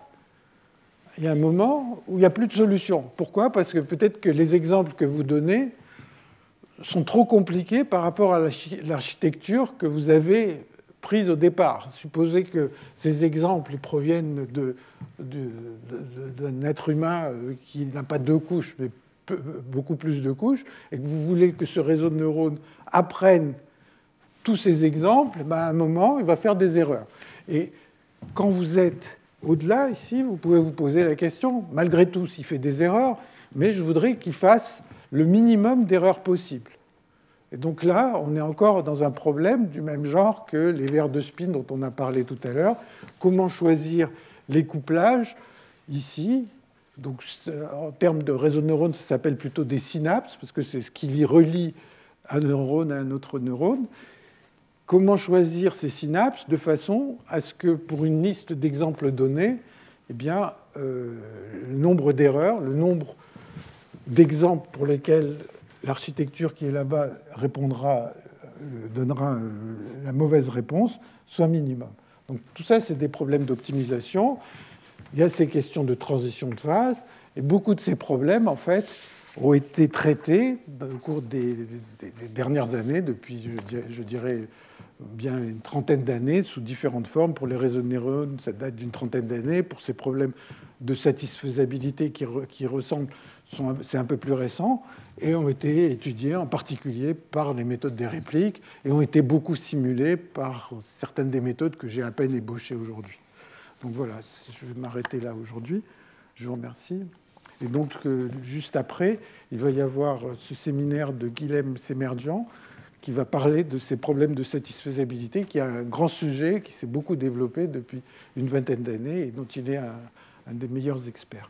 il y a un moment où il n'y a plus de solution. Pourquoi? Parce que peut-être que les exemples que vous donnez sont trop compliqués par rapport à l'architecture que vous avez prise au départ. Supposez que ces exemples proviennent d'un être humain euh, qui n'a pas deux couches, mais beaucoup plus de couches, et que vous voulez que ce réseau de neurones apprenne tous ces exemples, ben à un moment, il va faire des erreurs. Et quand vous êtes au-delà, ici, vous pouvez vous poser la question, malgré tout, s'il fait des erreurs, mais je voudrais qu'il fasse le minimum d'erreurs possibles. Et donc là, on est encore dans un problème du même genre que les verres de spin dont on a parlé tout à l'heure. Comment choisir les couplages ici? Donc, en termes de réseau de neurones, ça s'appelle plutôt des synapses, parce que c'est ce qui les relie un neurone à un autre neurone. Comment choisir ces synapses? De façon à ce que, pour une liste d'exemples donnés, eh bien, euh, le nombre d'erreurs, le nombre d'exemples pour lesquels l'architecture qui est là-bas répondra, euh, donnera euh, la mauvaise réponse, soit minimum. Donc tout ça, c'est des problèmes d'optimisation. Il y a ces questions de transition de phase, et beaucoup de ces problèmes, en fait, ont été traités au cours des, dernières années, depuis, je dirais, bien une trentaine d'années, sous différentes formes. Pour les réseaux de neurones, ça date d'une trentaine d'années. Pour ces problèmes de satisfaisabilité qui ressemblent, c'est un peu plus récent, et ont été étudiés en particulier par les méthodes des répliques, et ont été beaucoup simulés par certaines des méthodes que j'ai à peine ébauchées aujourd'hui. Donc voilà, je vais m'arrêter là aujourd'hui. Je vous remercie. Et donc, euh, juste après, il va y avoir euh, ce séminaire de Guilhem Semerjian qui va parler de ces problèmes de satisfaisabilité, qui est un grand sujet qui s'est beaucoup développé depuis une vingtaine d'années et dont il est un, un des meilleurs experts.